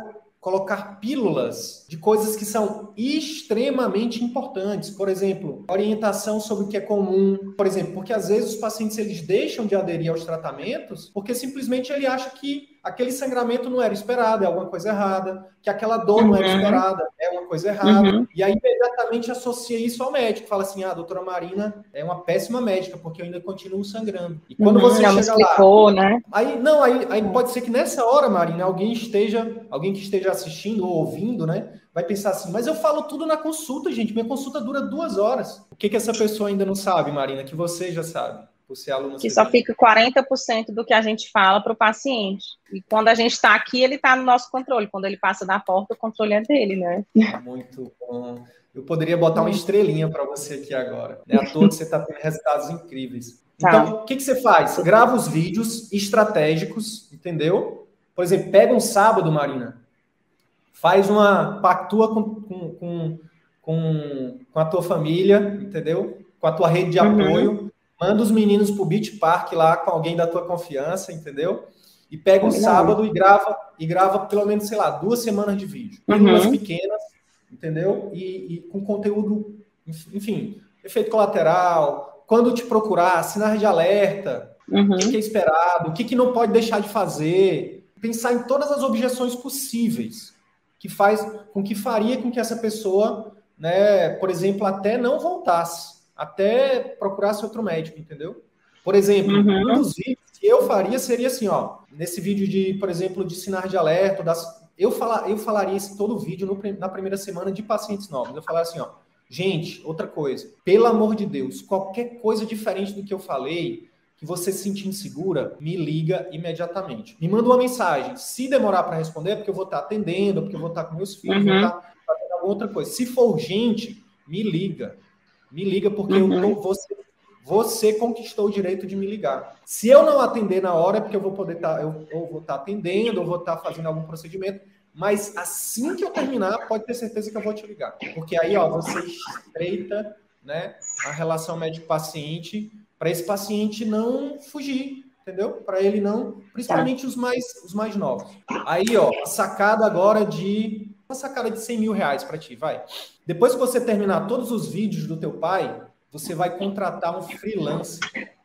colocar pílulas de coisas que são extremamente importantes. Por exemplo, orientação sobre o que é comum. Por exemplo, porque às vezes os pacientes eles deixam de aderir aos tratamentos porque simplesmente ele acha que aquele sangramento não era esperado, é alguma coisa errada, que aquela dor uhum. não era uhum. esperada, é uma coisa errada. Uhum. E aí imediatamente associa isso ao médico, fala assim: "Ah, a doutora Marina é uma péssima médica porque eu ainda continuo sangrando". E quando uhum, você chega explicou, lá, né? Aí não, aí, aí pode ser que nessa hora, Marina, alguém esteja, alguém que esteja assistindo ou ouvindo, né, vai pensar assim: "Mas eu falo tudo na consulta, gente. Minha consulta dura duas horas". O que que essa pessoa ainda não sabe, Marina, que você já sabe? Por ser aluno. Que só fica 40% do que a gente fala para o paciente. E quando a gente está aqui, ele está no nosso controle. Quando ele passa da porta, o controle é dele, né? Muito bom. Eu poderia botar uma estrelinha para você aqui agora. É à toa que você está tendo resultados incríveis. Tá. Então, o que, que você faz? Grava os vídeos estratégicos, entendeu? Por exemplo, pega um sábado, Marina, faz uma pactua com, com, com, com, a tua família, entendeu? Com a tua rede de uhum. Manda os meninos pro Beach Park lá com alguém da tua confiança, entendeu? E pega um sábado e grava e grava pelo menos, sei lá, duas semanas de vídeo. Uhum. pequenas, entendeu? E, e, com conteúdo, enfim, efeito colateral, quando te procurar, sinais de alerta, uhum. o que é esperado, o que, que não pode deixar de fazer, pensar em todas as objeções possíveis que faz com que faria com que essa pessoa, né, por exemplo, até não voltasse até procurasse outro médico, entendeu? Por exemplo, uhum. um dos vídeos que eu faria seria assim, ó, nesse vídeo de, por exemplo, de sinais de alerta, das, eu, fala, eu falaria esse todo o vídeo no, na primeira semana de pacientes novos. Eu falaria assim, ó, gente, outra coisa, pelo amor de Deus, qualquer coisa diferente do que eu falei, que você se sentir insegura, me liga imediatamente. Me manda uma mensagem. Se demorar para responder, é porque eu vou estar atendendo, porque eu vou estar com meus filhos, uhum. vou estar outra coisa. Se for urgente, me liga. Me liga, porque uhum. eu você, você conquistou o direito de me ligar. Se eu não atender na hora, é porque eu vou poder estar, tá, eu, eu vou estar tá atendendo, ou vou estar tá fazendo algum procedimento. Mas assim que eu terminar, pode ter certeza que eu vou te ligar. Porque aí, ó, você estreita né, a relação médico-paciente para esse paciente não fugir, entendeu? Para ele não, principalmente tá. os mais os mais novos. Aí, ó, sacada agora de uma sacada de 100 mil reais para ti, vai. Depois que você terminar todos os vídeos do teu pai, você vai contratar um freelance.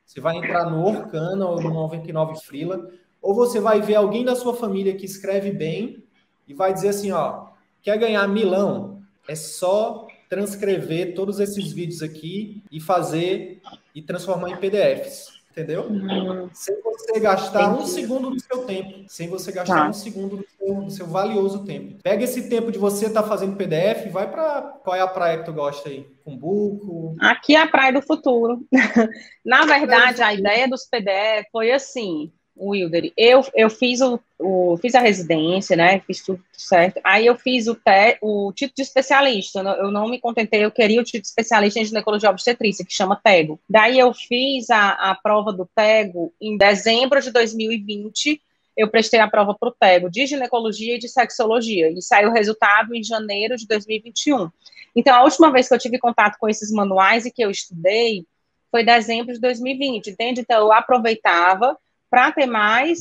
Você vai entrar no Orkana ou no 99 Freela, ou você vai ver alguém da sua família que escreve bem e vai dizer assim, ó, quer ganhar milão? É só transcrever todos esses vídeos aqui e fazer e transformar em PDFs. Entendeu? Uhum. Sem você gastar Entendi. um segundo do seu tempo. Sem você gastar tá. um segundo do seu, do seu, valioso tempo. Pega esse tempo de você estar tá fazendo PDF e vai para. Qual é a praia que tu gosta aí? Cumbuco? Aqui é a Praia do Futuro. Na verdade, a ideia dos PDF foi assim: Wilder, eu, eu fiz, o, o, fiz a residência, né? Fiz tudo certo. Aí eu fiz o, te, o título de especialista. Eu não me contentei, eu queria o título de especialista em ginecologia obstetrícia, que chama TEGO. Daí eu fiz a, a prova do TEGO em dezembro de 2020. Eu prestei a prova para o TEGO de ginecologia e de sexologia. E saiu o resultado em janeiro de 2021. Então, a última vez que eu tive contato com esses manuais e que eu estudei foi dezembro de 2020, entende? Então, eu aproveitava para ter mais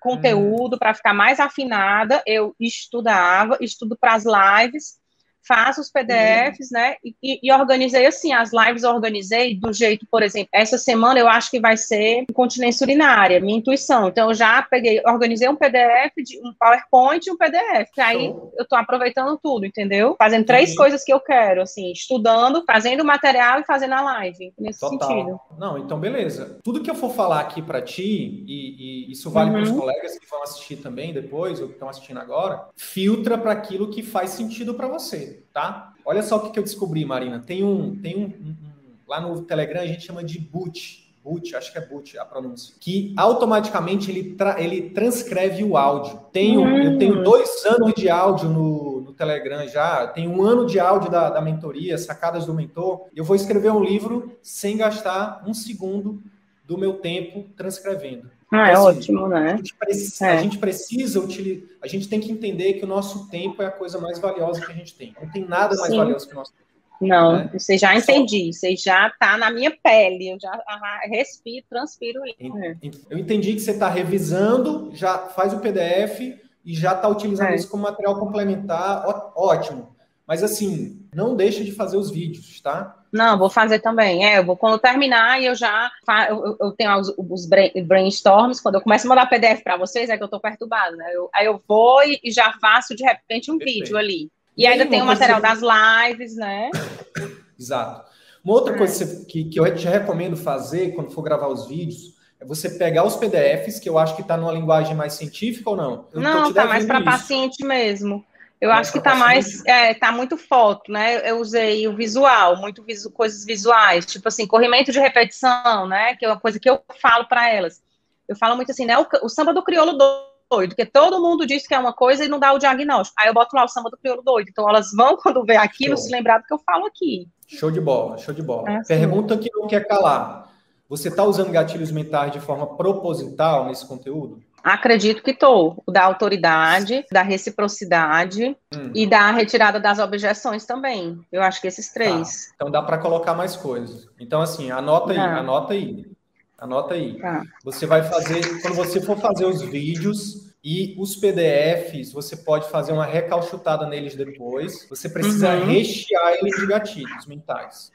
conteúdo, para ficar mais afinada, eu estudava, estudo para as lives, faço os PDFs, né? E, e, organizei assim, as lives eu organizei do jeito, por exemplo, essa semana eu acho que vai ser continência urinária, minha intuição. Então eu já peguei, organizei um PDF, de, um PowerPoint e um PDF. Que aí eu tô aproveitando tudo, entendeu? Fazendo três uhum. coisas que eu quero, assim, estudando, fazendo material e fazendo a live, nesse Total. sentido. Não, então beleza. Tudo que eu for falar aqui para ti, e, e, isso vale uhum. para os colegas que vão assistir também depois, ou que estão assistindo agora, filtra para aquilo que faz sentido para você tá? Olha só o que, eu descobri, Marina. Tem um, tem um, um, lá no Telegram a gente chama de boot, boot, acho que é boot a pronúncia, que automaticamente ele, tra ele transcreve o áudio. Tenho, hum. Eu tenho dois anos de áudio no, no Telegram já, tenho um ano de áudio da, da mentoria, sacadas do mentor. Eu vou escrever um livro sem gastar um segundo do meu tempo transcrevendo. Ah, é então, assim, ótimo, né? A gente, precisa, é. a gente precisa utilizar, a gente tem que entender que o nosso tempo é a coisa mais valiosa que a gente tem. Não tem nada mais Sim. valioso que o nosso tempo. Não, né? você já entendi, você já está na minha pele, eu já respiro, transpiro isso. É. Eu entendi que você está revisando, já faz o PDF e já está utilizando é. isso como material complementar, ó, ótimo. Mas assim, não deixa de fazer os vídeos, tá? Não, vou fazer também. É, eu vou quando terminar e eu já eu, eu tenho os, os, brainstorms, quando eu começo a mandar PDF para vocês, é que eu tô perturbado, né? Eu, aí eu vou e, e, já faço de repente um Perfeito. vídeo ali. E, e ainda tem o material das lives, né? Exato. Uma outra é. coisa que, que eu te recomendo fazer quando for gravar os vídeos é você pegar os PDFs, que eu acho que está numa linguagem mais científica ou não? Eu não, tá mais para paciente mesmo. Eu acho que está mais, é, tá muito foto, né? Eu usei o visual, muito visu, coisas visuais, tipo assim, corrimento de repetição, né? Que é uma coisa que eu falo para elas. Eu falo muito assim, né? O, o, samba do crioulo doido, que todo mundo diz que é uma coisa e não dá o diagnóstico. Aí eu boto lá o samba do crioulo doido. Então elas vão, quando vê aquilo, show. se lembrar do que eu falo aqui. Show de bola, show de bola. É, Pergunta que não quer calar. Você está usando gatilhos mentais de forma proposital nesse conteúdo? Acredito que estou. O da autoridade, da reciprocidade hum. e da retirada das objeções também. Eu acho que esses três. Tá. Então dá para colocar mais coisas. Então, assim, anota aí, tá. anota aí. Anota aí. Tá. Você vai fazer, quando você for fazer os vídeos e os PDFs, você pode fazer uma recalchutada neles depois. Você precisa uhum. rechear eles de gatilhos mentais.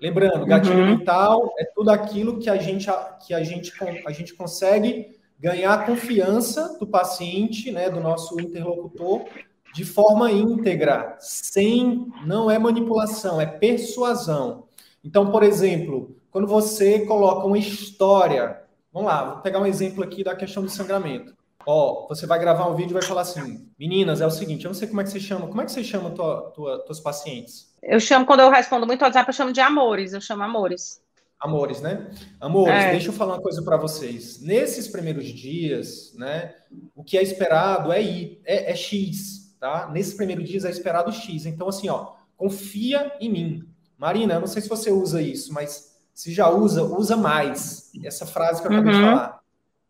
Lembrando, gatilho uhum. mental é tudo aquilo que a gente, que a gente, a gente consegue ganhar a confiança do paciente, né, do nosso interlocutor, de forma íntegra, sem não é manipulação, é persuasão. Então, por exemplo, quando você coloca uma história, vamos lá, vou pegar um exemplo aqui da questão do sangramento. Ó, você vai gravar um vídeo e vai falar assim: meninas, é o seguinte, eu não sei como é que você chama, como é que você chama tua, tua, pacientes? Eu chamo, quando eu respondo muito WhatsApp, eu chamo de amores, eu chamo amores. Amores, né? Amores, é. deixa eu falar uma coisa para vocês. Nesses primeiros dias, né, o que é esperado é, I, é, é X. tá? Nesses primeiros dias é esperado X. Então, assim, ó, confia em mim. Marina, eu não sei se você usa isso, mas se já usa, usa mais. Essa frase que eu acabei uhum. de falar.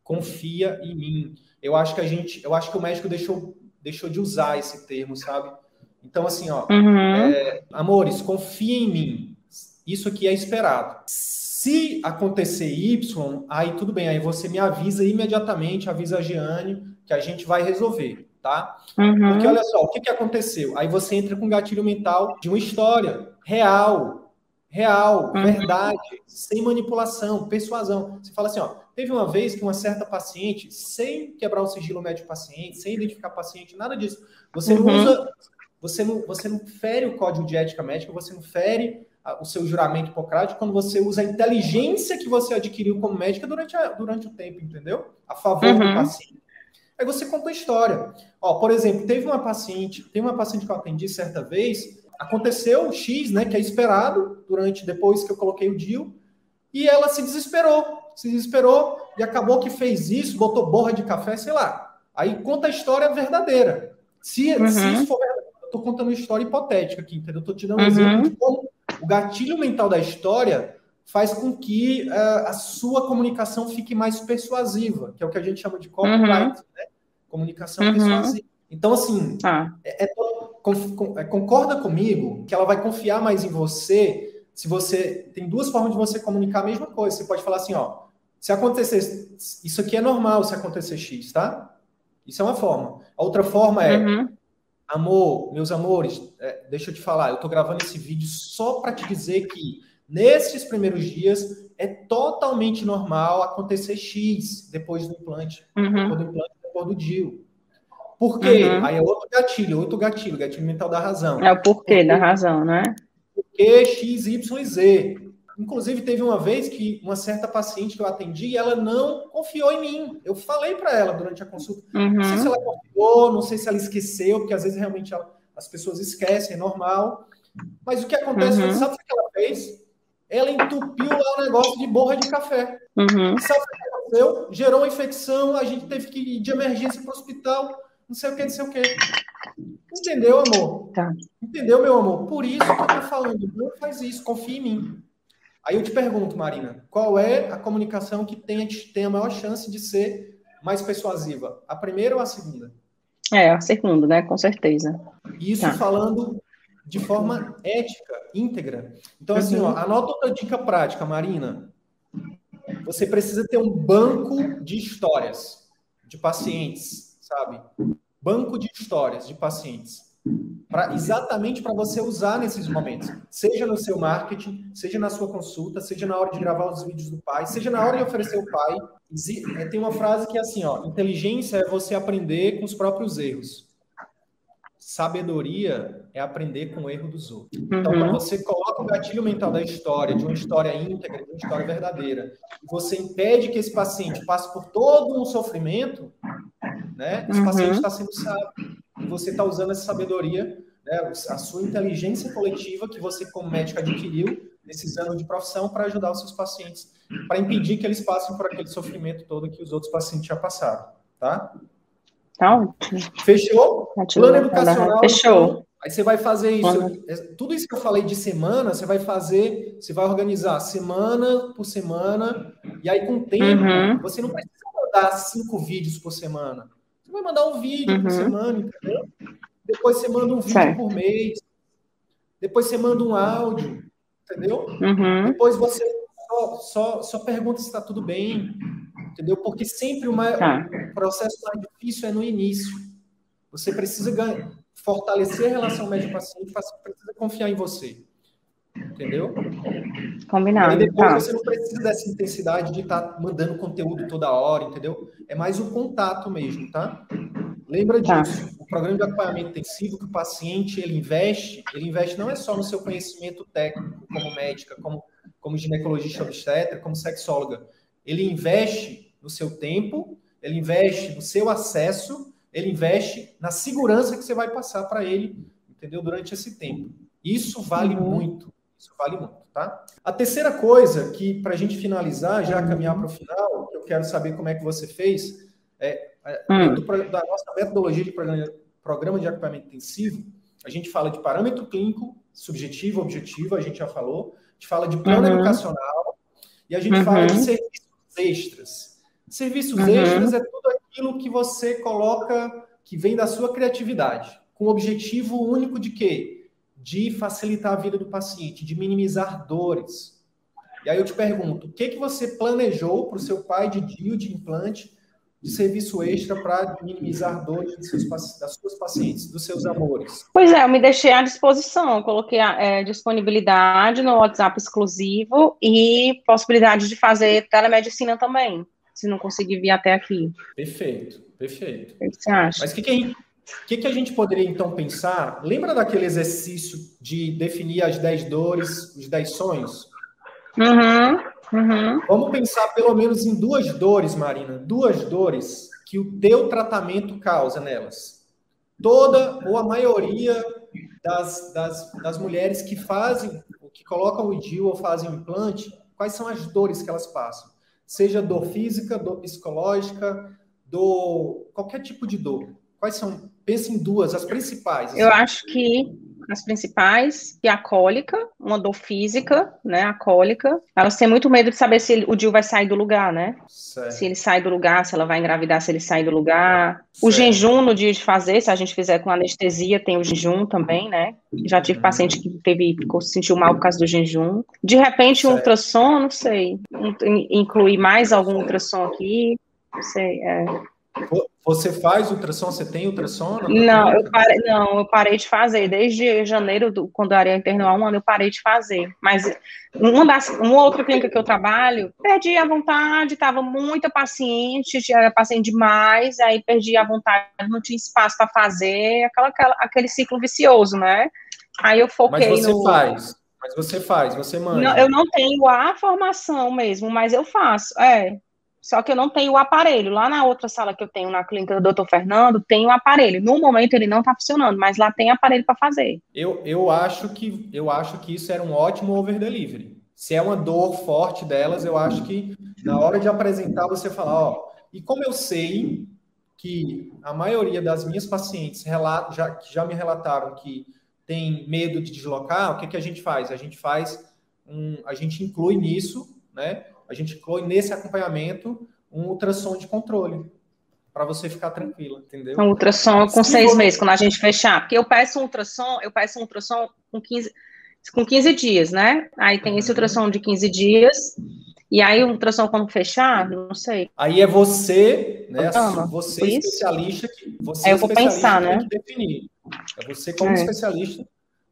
Confia em mim. Eu acho que a gente, eu acho que o médico deixou, deixou de usar esse termo, sabe? Então, assim, ó, uhum. é, amores, confia em mim. Isso aqui é esperado. Se acontecer Y, aí tudo bem, aí você me avisa imediatamente, avisa a Giane, que a gente vai resolver, tá? Uhum. Porque olha só, o que, que aconteceu? Aí você entra com gatilho mental de uma história real, real, uhum. verdade, sem manipulação, persuasão. Você fala assim, ó, teve uma vez que uma certa paciente, sem quebrar o sigilo médico paciente, sem identificar paciente, nada disso, você uhum. não usa, você não, você não fere o código de ética médica, você não fere o seu juramento hipocrático quando você usa a inteligência que você adquiriu como médica durante, a, durante o tempo, entendeu? A favor uhum. do paciente. Aí você conta a história. Ó, por exemplo, teve uma paciente, tem uma paciente que eu atendi certa vez, aconteceu o X, né, que é esperado durante depois que eu coloquei o DIL, e ela se desesperou, se desesperou e acabou que fez isso, botou borra de café, sei lá. Aí conta a história verdadeira. Se, uhum. se isso for verdadeiro, eu tô contando uma história hipotética aqui, entendeu? Eu tô te dando um uhum. exemplo de como o gatilho mental da história faz com que uh, a sua comunicação fique mais persuasiva, que é o que a gente chama de copyright, uhum. né? Comunicação uhum. persuasiva. Então, assim, ah. é, é, é, concorda comigo que ela vai confiar mais em você se você. Tem duas formas de você comunicar a mesma coisa. Você pode falar assim, ó. Se acontecer. Isso aqui é normal se acontecer X, tá? Isso é uma forma. A outra forma é. Uhum. Amor, meus amores, é, deixa eu te falar, eu tô gravando esse vídeo só para te dizer que nesses primeiros dias é totalmente normal acontecer X depois do implante, uhum. depois do implante, depois do DIL. Por quê? Uhum. Aí é outro gatilho, outro gatilho, gatilho mental da razão. É o porquê da razão, né? Porque X, Y e Z. Inclusive, teve uma vez que uma certa paciente que eu atendi, ela não confiou em mim. Eu falei para ela durante a consulta. Uhum. Não sei se ela confiou, não sei se ela esqueceu, porque às vezes realmente ela, as pessoas esquecem, é normal. Mas o que acontece, uhum. sabe o que ela fez? Ela entupiu lá o negócio de borra de café. Uhum. Sabe o que aconteceu? Gerou uma infecção, a gente teve que ir de emergência para o hospital não sei o que, não sei o que. Entendeu, amor? Tá. Entendeu, meu amor? Por isso que eu tô falando, não faz isso, confia em mim. Aí eu te pergunto, Marina, qual é a comunicação que tem, tem a maior chance de ser mais persuasiva? A primeira ou a segunda? É, a segunda, né? Com certeza. Isso tá. falando de forma ética, íntegra. Então, assim, uhum. ó, anota outra dica prática, Marina. Você precisa ter um banco de histórias de pacientes sabe? Banco de histórias de pacientes. Pra, exatamente para você usar nesses momentos. Seja no seu marketing, seja na sua consulta, seja na hora de gravar os vídeos do pai, seja na hora de oferecer o pai. É, tem uma frase que é assim, ó, inteligência é você aprender com os próprios erros. Sabedoria é aprender com o erro dos outros. Então, quando uhum. você coloca o gatilho mental da história, de uma história íntegra, de uma história verdadeira, e você impede que esse paciente passe por todo um sofrimento, né? Esse uhum. paciente está sendo sábio. E você está usando essa sabedoria, né? a sua inteligência coletiva que você, como médico, adquiriu nesses anos de profissão para ajudar os seus pacientes, para impedir que eles passem por aquele sofrimento todo que os outros pacientes já passaram, tá? Tá ótimo. Fechou? Tá Plano educacional. Fechou. Aí você vai fazer isso. É, tudo isso que eu falei de semana, você vai fazer, você vai organizar semana por semana, e aí com o tempo, uhum. você não precisa mandar cinco vídeos por semana. Você vai mandar um vídeo uhum. por semana, entendeu? Depois você manda um vídeo certo. por mês. Depois você manda um áudio, entendeu? Uhum. Depois você só, só, só pergunta se está tudo bem, entendeu? Porque sempre o, maior, tá. o processo mais difícil é no início. Você precisa ganhar, fortalecer a relação médico-paciente, precisa confiar em você. Entendeu? Combinado. E depois tá. você não precisa dessa intensidade de estar tá mandando conteúdo toda hora, entendeu? É mais o contato mesmo, tá? Lembra tá. disso. O programa de acompanhamento intensivo que o paciente ele investe, ele investe não é só no seu conhecimento técnico como médica, como, como ginecologista obstetra, como sexóloga. Ele investe no seu tempo, ele investe no seu acesso, ele investe na segurança que você vai passar para ele, entendeu? Durante esse tempo. Isso vale uhum. muito. Isso vale muito, tá? A terceira coisa que, para a gente finalizar, já caminhar para o final, eu quero saber como é que você fez, é, é hum. da nossa metodologia de programa de acompanhamento intensivo, a gente fala de parâmetro clínico, subjetivo, objetivo, a gente já falou, a gente fala de plano uhum. educacional e a gente uhum. fala de uhum. serviços extras. Serviços uhum. extras é tudo aquilo que você coloca que vem da sua criatividade, com o objetivo único de quê? De facilitar a vida do paciente, de minimizar dores. E aí eu te pergunto, o que que você planejou para o seu pai de DIU de implante de serviço extra para minimizar dores seus, das suas pacientes, dos seus amores? Pois é, eu me deixei à disposição, coloquei a é, disponibilidade no WhatsApp exclusivo e possibilidade de fazer telemedicina também, se não conseguir vir até aqui. Perfeito, perfeito. O que você acha? Mas o que, que, gente, que, que a gente poderia então pensar? Lembra daquele exercício de definir as 10 dores, os 10 sonhos? Uhum. Uhum. Vamos pensar pelo menos em duas dores, Marina, duas dores que o teu tratamento causa nelas. Toda ou a maioria das, das, das mulheres que fazem, que colocam o DIU ou fazem o implante, quais são as dores que elas passam? Seja dor física, dor psicológica, dor, qualquer tipo de dor. Quais são? Pense em duas, as principais. Eu acho que as principais, que é a cólica, uma dor física, né, a cólica. Elas têm muito medo de saber se o Dil vai sair do lugar, né? Certo. Se ele sai do lugar, se ela vai engravidar, se ele sai do lugar. Certo. O jejum no dia de fazer, se a gente fizer com anestesia, tem o jejum também, né? Já tive uhum. paciente que teve, sentiu mal por causa do jejum. De repente, certo. um ultrassom, não sei, incluir mais algum ultrassom aqui, não sei, é... Você faz ultrassom? Você tem ultrassom? Não, eu parei, não, eu parei de fazer. Desde janeiro, do, quando a área internou há um ano, eu parei de fazer. Mas uma, das, uma outra clínica que eu trabalho, perdi a vontade, estava muita paciente, era paciente demais, aí perdi a vontade, não tinha espaço para fazer, aquela, aquela, aquele ciclo vicioso, né? Aí eu foquei Mas você no... faz. Mas você faz, você manda. Não, eu não tenho a formação mesmo, mas eu faço. É, só que eu não tenho o aparelho. Lá na outra sala que eu tenho na clínica do Dr. Fernando, tem o aparelho. No momento ele não está funcionando, mas lá tem aparelho para fazer. Eu, eu, acho que, eu acho que isso era um ótimo over delivery. Se é uma dor forte delas, eu acho que na hora de apresentar você falar, ó, e como eu sei que a maioria das minhas pacientes relata, já, já me relataram que tem medo de deslocar, o que, que a gente faz? A gente faz um, a gente inclui nisso, né? A gente inclui nesse acompanhamento um ultrassom de controle para você ficar tranquila, entendeu? Um ultrassom com Se seis você... meses, quando a gente fechar. Porque eu peço um ultrassom, eu peço um ultrassom com 15, com 15 dias, né? Aí tem esse ultrassom de 15 dias, e aí o ultrassom quando fechar, não sei. Aí é você, né? Você especialista que você é, eu vou pensar, né? definir. É você como é. especialista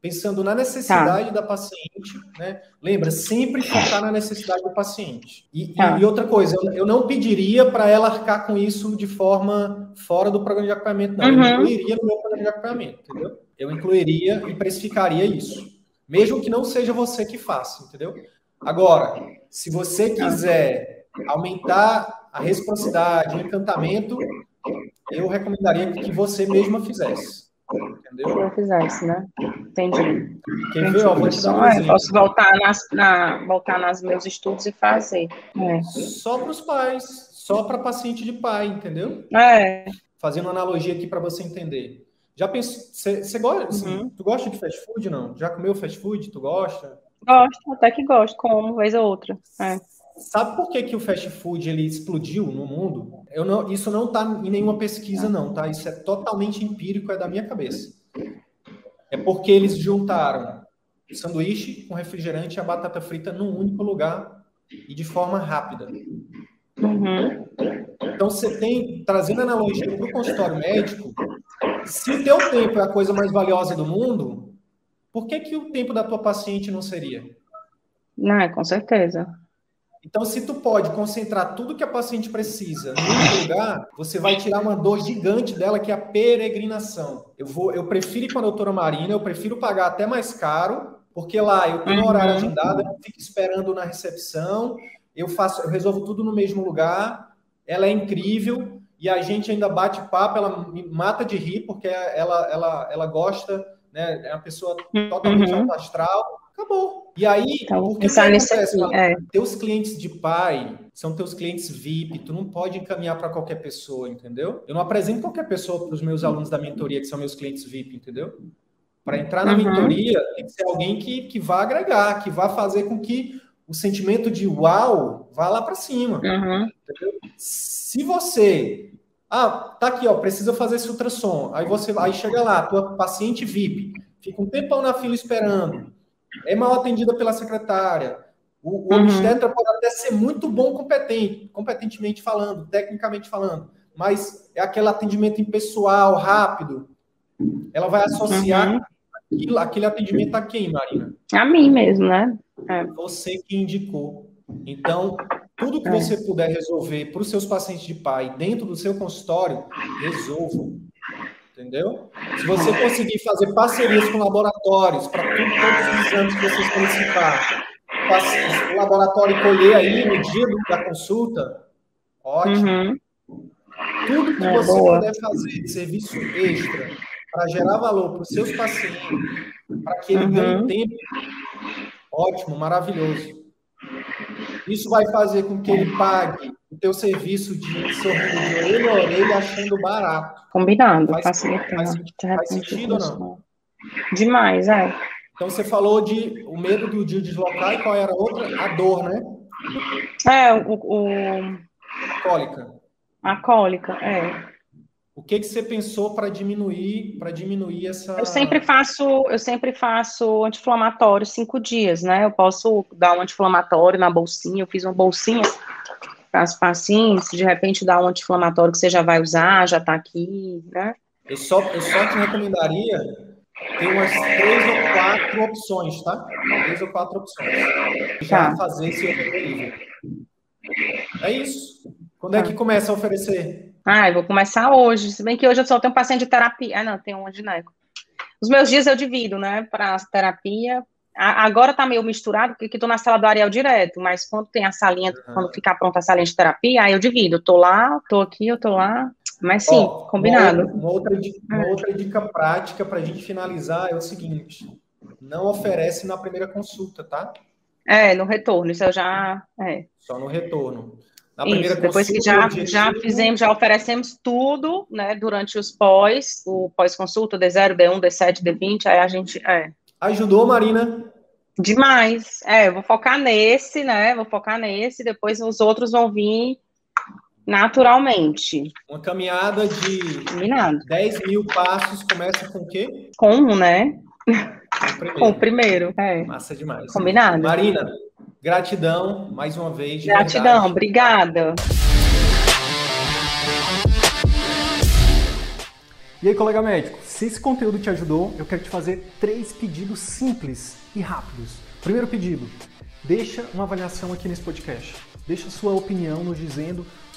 pensando na necessidade tá. da paciente, né? Lembra, sempre focar na necessidade do paciente. E, tá. e, e outra coisa, eu, eu não pediria para ela arcar com isso de forma fora do programa de acompanhamento, não. Uhum. Eu incluiria no meu programa de acompanhamento, entendeu? Eu incluiria e precificaria isso. Mesmo que não seja você que faça, entendeu? Agora, se você quiser aumentar a reciprocidade, o encantamento, eu recomendaria que você mesma fizesse. Entendeu? Se eu fizesse, né? Entendi. Quem vê, ó, vou te dar um é, Posso voltar nas, na, voltar nos meus estudos e fazer. É. Só para os pais, só para paciente de pai, entendeu? É. Fazendo uma analogia aqui para você entender. Já pensou, você gosta, assim, uhum. tu gosta de fast food, não? Já comeu fast food? Tu gosta? Gosto, até que gosto, como vez ou outra. É. Sabe por que, que o fast food ele explodiu no mundo? Eu não, isso não está em nenhuma pesquisa, não, tá? Isso é totalmente empírico, é da minha cabeça. É porque eles juntaram o sanduíche com refrigerante e a batata frita num único lugar e de forma rápida. Uhum. Então você tem, trazendo analogia para o consultório médico, se o teu tempo é a coisa mais valiosa do mundo, por que, que o tempo da tua paciente não seria? Não, com certeza. Então, se tu pode concentrar tudo que a paciente precisa num lugar, você vai tirar uma dor gigante dela, que é a peregrinação. Eu vou, eu prefiro ir com a doutora Marina, eu prefiro pagar até mais caro, porque lá eu tenho um horário uhum. agendado, eu fico esperando na recepção, eu faço, eu resolvo tudo no mesmo lugar, ela é incrível, e a gente ainda bate papo, ela me mata de rir, porque ela, ela, ela gosta, né? É uma pessoa totalmente uhum. astral Acabou. E aí, então, o que, que acontece? É. Teus clientes de pai são teus clientes VIP, tu não pode encaminhar para qualquer pessoa, entendeu? Eu não apresento qualquer pessoa para os meus alunos da mentoria, que são meus clientes VIP, entendeu? Para entrar na uhum. mentoria, tem que ser alguém que, que vá agregar, que vá fazer com que o sentimento de uau vá lá para cima. Uhum. Se você. Ah, tá aqui, ó, precisa fazer esse ultrassom. Aí você aí chega lá, tua paciente VIP, fica um tempão na fila esperando, é mal atendida pela secretária. O, o uhum. obstetra pode até ser muito bom competente, competentemente falando, tecnicamente falando, mas é aquele atendimento impessoal, rápido. Ela vai associar uhum. aquilo, aquele atendimento a quem, Marina? A mim mesmo, né? É. Você que indicou. Então, tudo que é. você puder resolver para os seus pacientes de pai dentro do seu consultório, resolva. Entendeu? Se você conseguir fazer parcerias com laboratórios para todos os exames que você solicitar, o laboratório colher aí no dia da consulta, ótimo. Uhum. Tudo que é, você boa. puder fazer de serviço extra para gerar valor para os seus pacientes, para que ele uhum. ganhe tempo, ótimo, maravilhoso. Isso vai fazer com que ele pague o teu serviço de sorriso de orelha a orelha achando barato. Combinando, faz, facilitando. Faz, faz sentido ou não? Demais, é. Então você falou de o medo do dia deslocar e qual era a outra? A dor, né? É, o, o... A cólica. A cólica, é. O que que você pensou para diminuir, para diminuir essa? Eu sempre faço, eu sempre faço anti-inflamatório cinco dias, né? Eu posso dar um anti-inflamatório na bolsinha. Eu fiz uma bolsinha para os pacientes. De repente, dar um anti-inflamatório que você já vai usar, já está aqui, né? Eu só, eu só te recomendaria ter umas três ou quatro opções, tá? Três ou quatro opções. Já tá. fazer esse nível. É isso. Quando tá. é que começa a oferecer? Ah, eu vou começar hoje. Se bem que hoje eu só tenho paciente de terapia. Ah, não, tem um gineco. Os meus dias eu divido, né, para terapia. agora tá meio misturado, porque estou na sala do Ariel direto, mas quando tem a salinha, uhum. quando ficar pronta a salinha de terapia, aí eu divido. Eu tô lá, tô aqui, eu tô lá. Mas sim, combinado. Uma, uma, outra, dica, uma outra dica prática para a gente finalizar é o seguinte: não oferece na primeira consulta, tá? É, no retorno, isso eu já. É. Só no retorno. Isso, depois que já, já fizemos, já oferecemos tudo, né, durante os pós, o pós-consulta, D0, D1, D7, D20, aí a gente, é. Ajudou, Marina? Demais, é, vou focar nesse, né, vou focar nesse, depois os outros vão vir naturalmente. Uma caminhada de Combinado. 10 mil passos começa com o quê? Com um, né? Com o primeiro. Com o primeiro, é. Massa demais. Combinado. Marina, Gratidão, mais uma vez. Gratidão, verdade. obrigada. E aí, colega médico, se esse conteúdo te ajudou, eu quero te fazer três pedidos simples e rápidos. Primeiro pedido, deixa uma avaliação aqui nesse podcast. Deixa sua opinião nos dizendo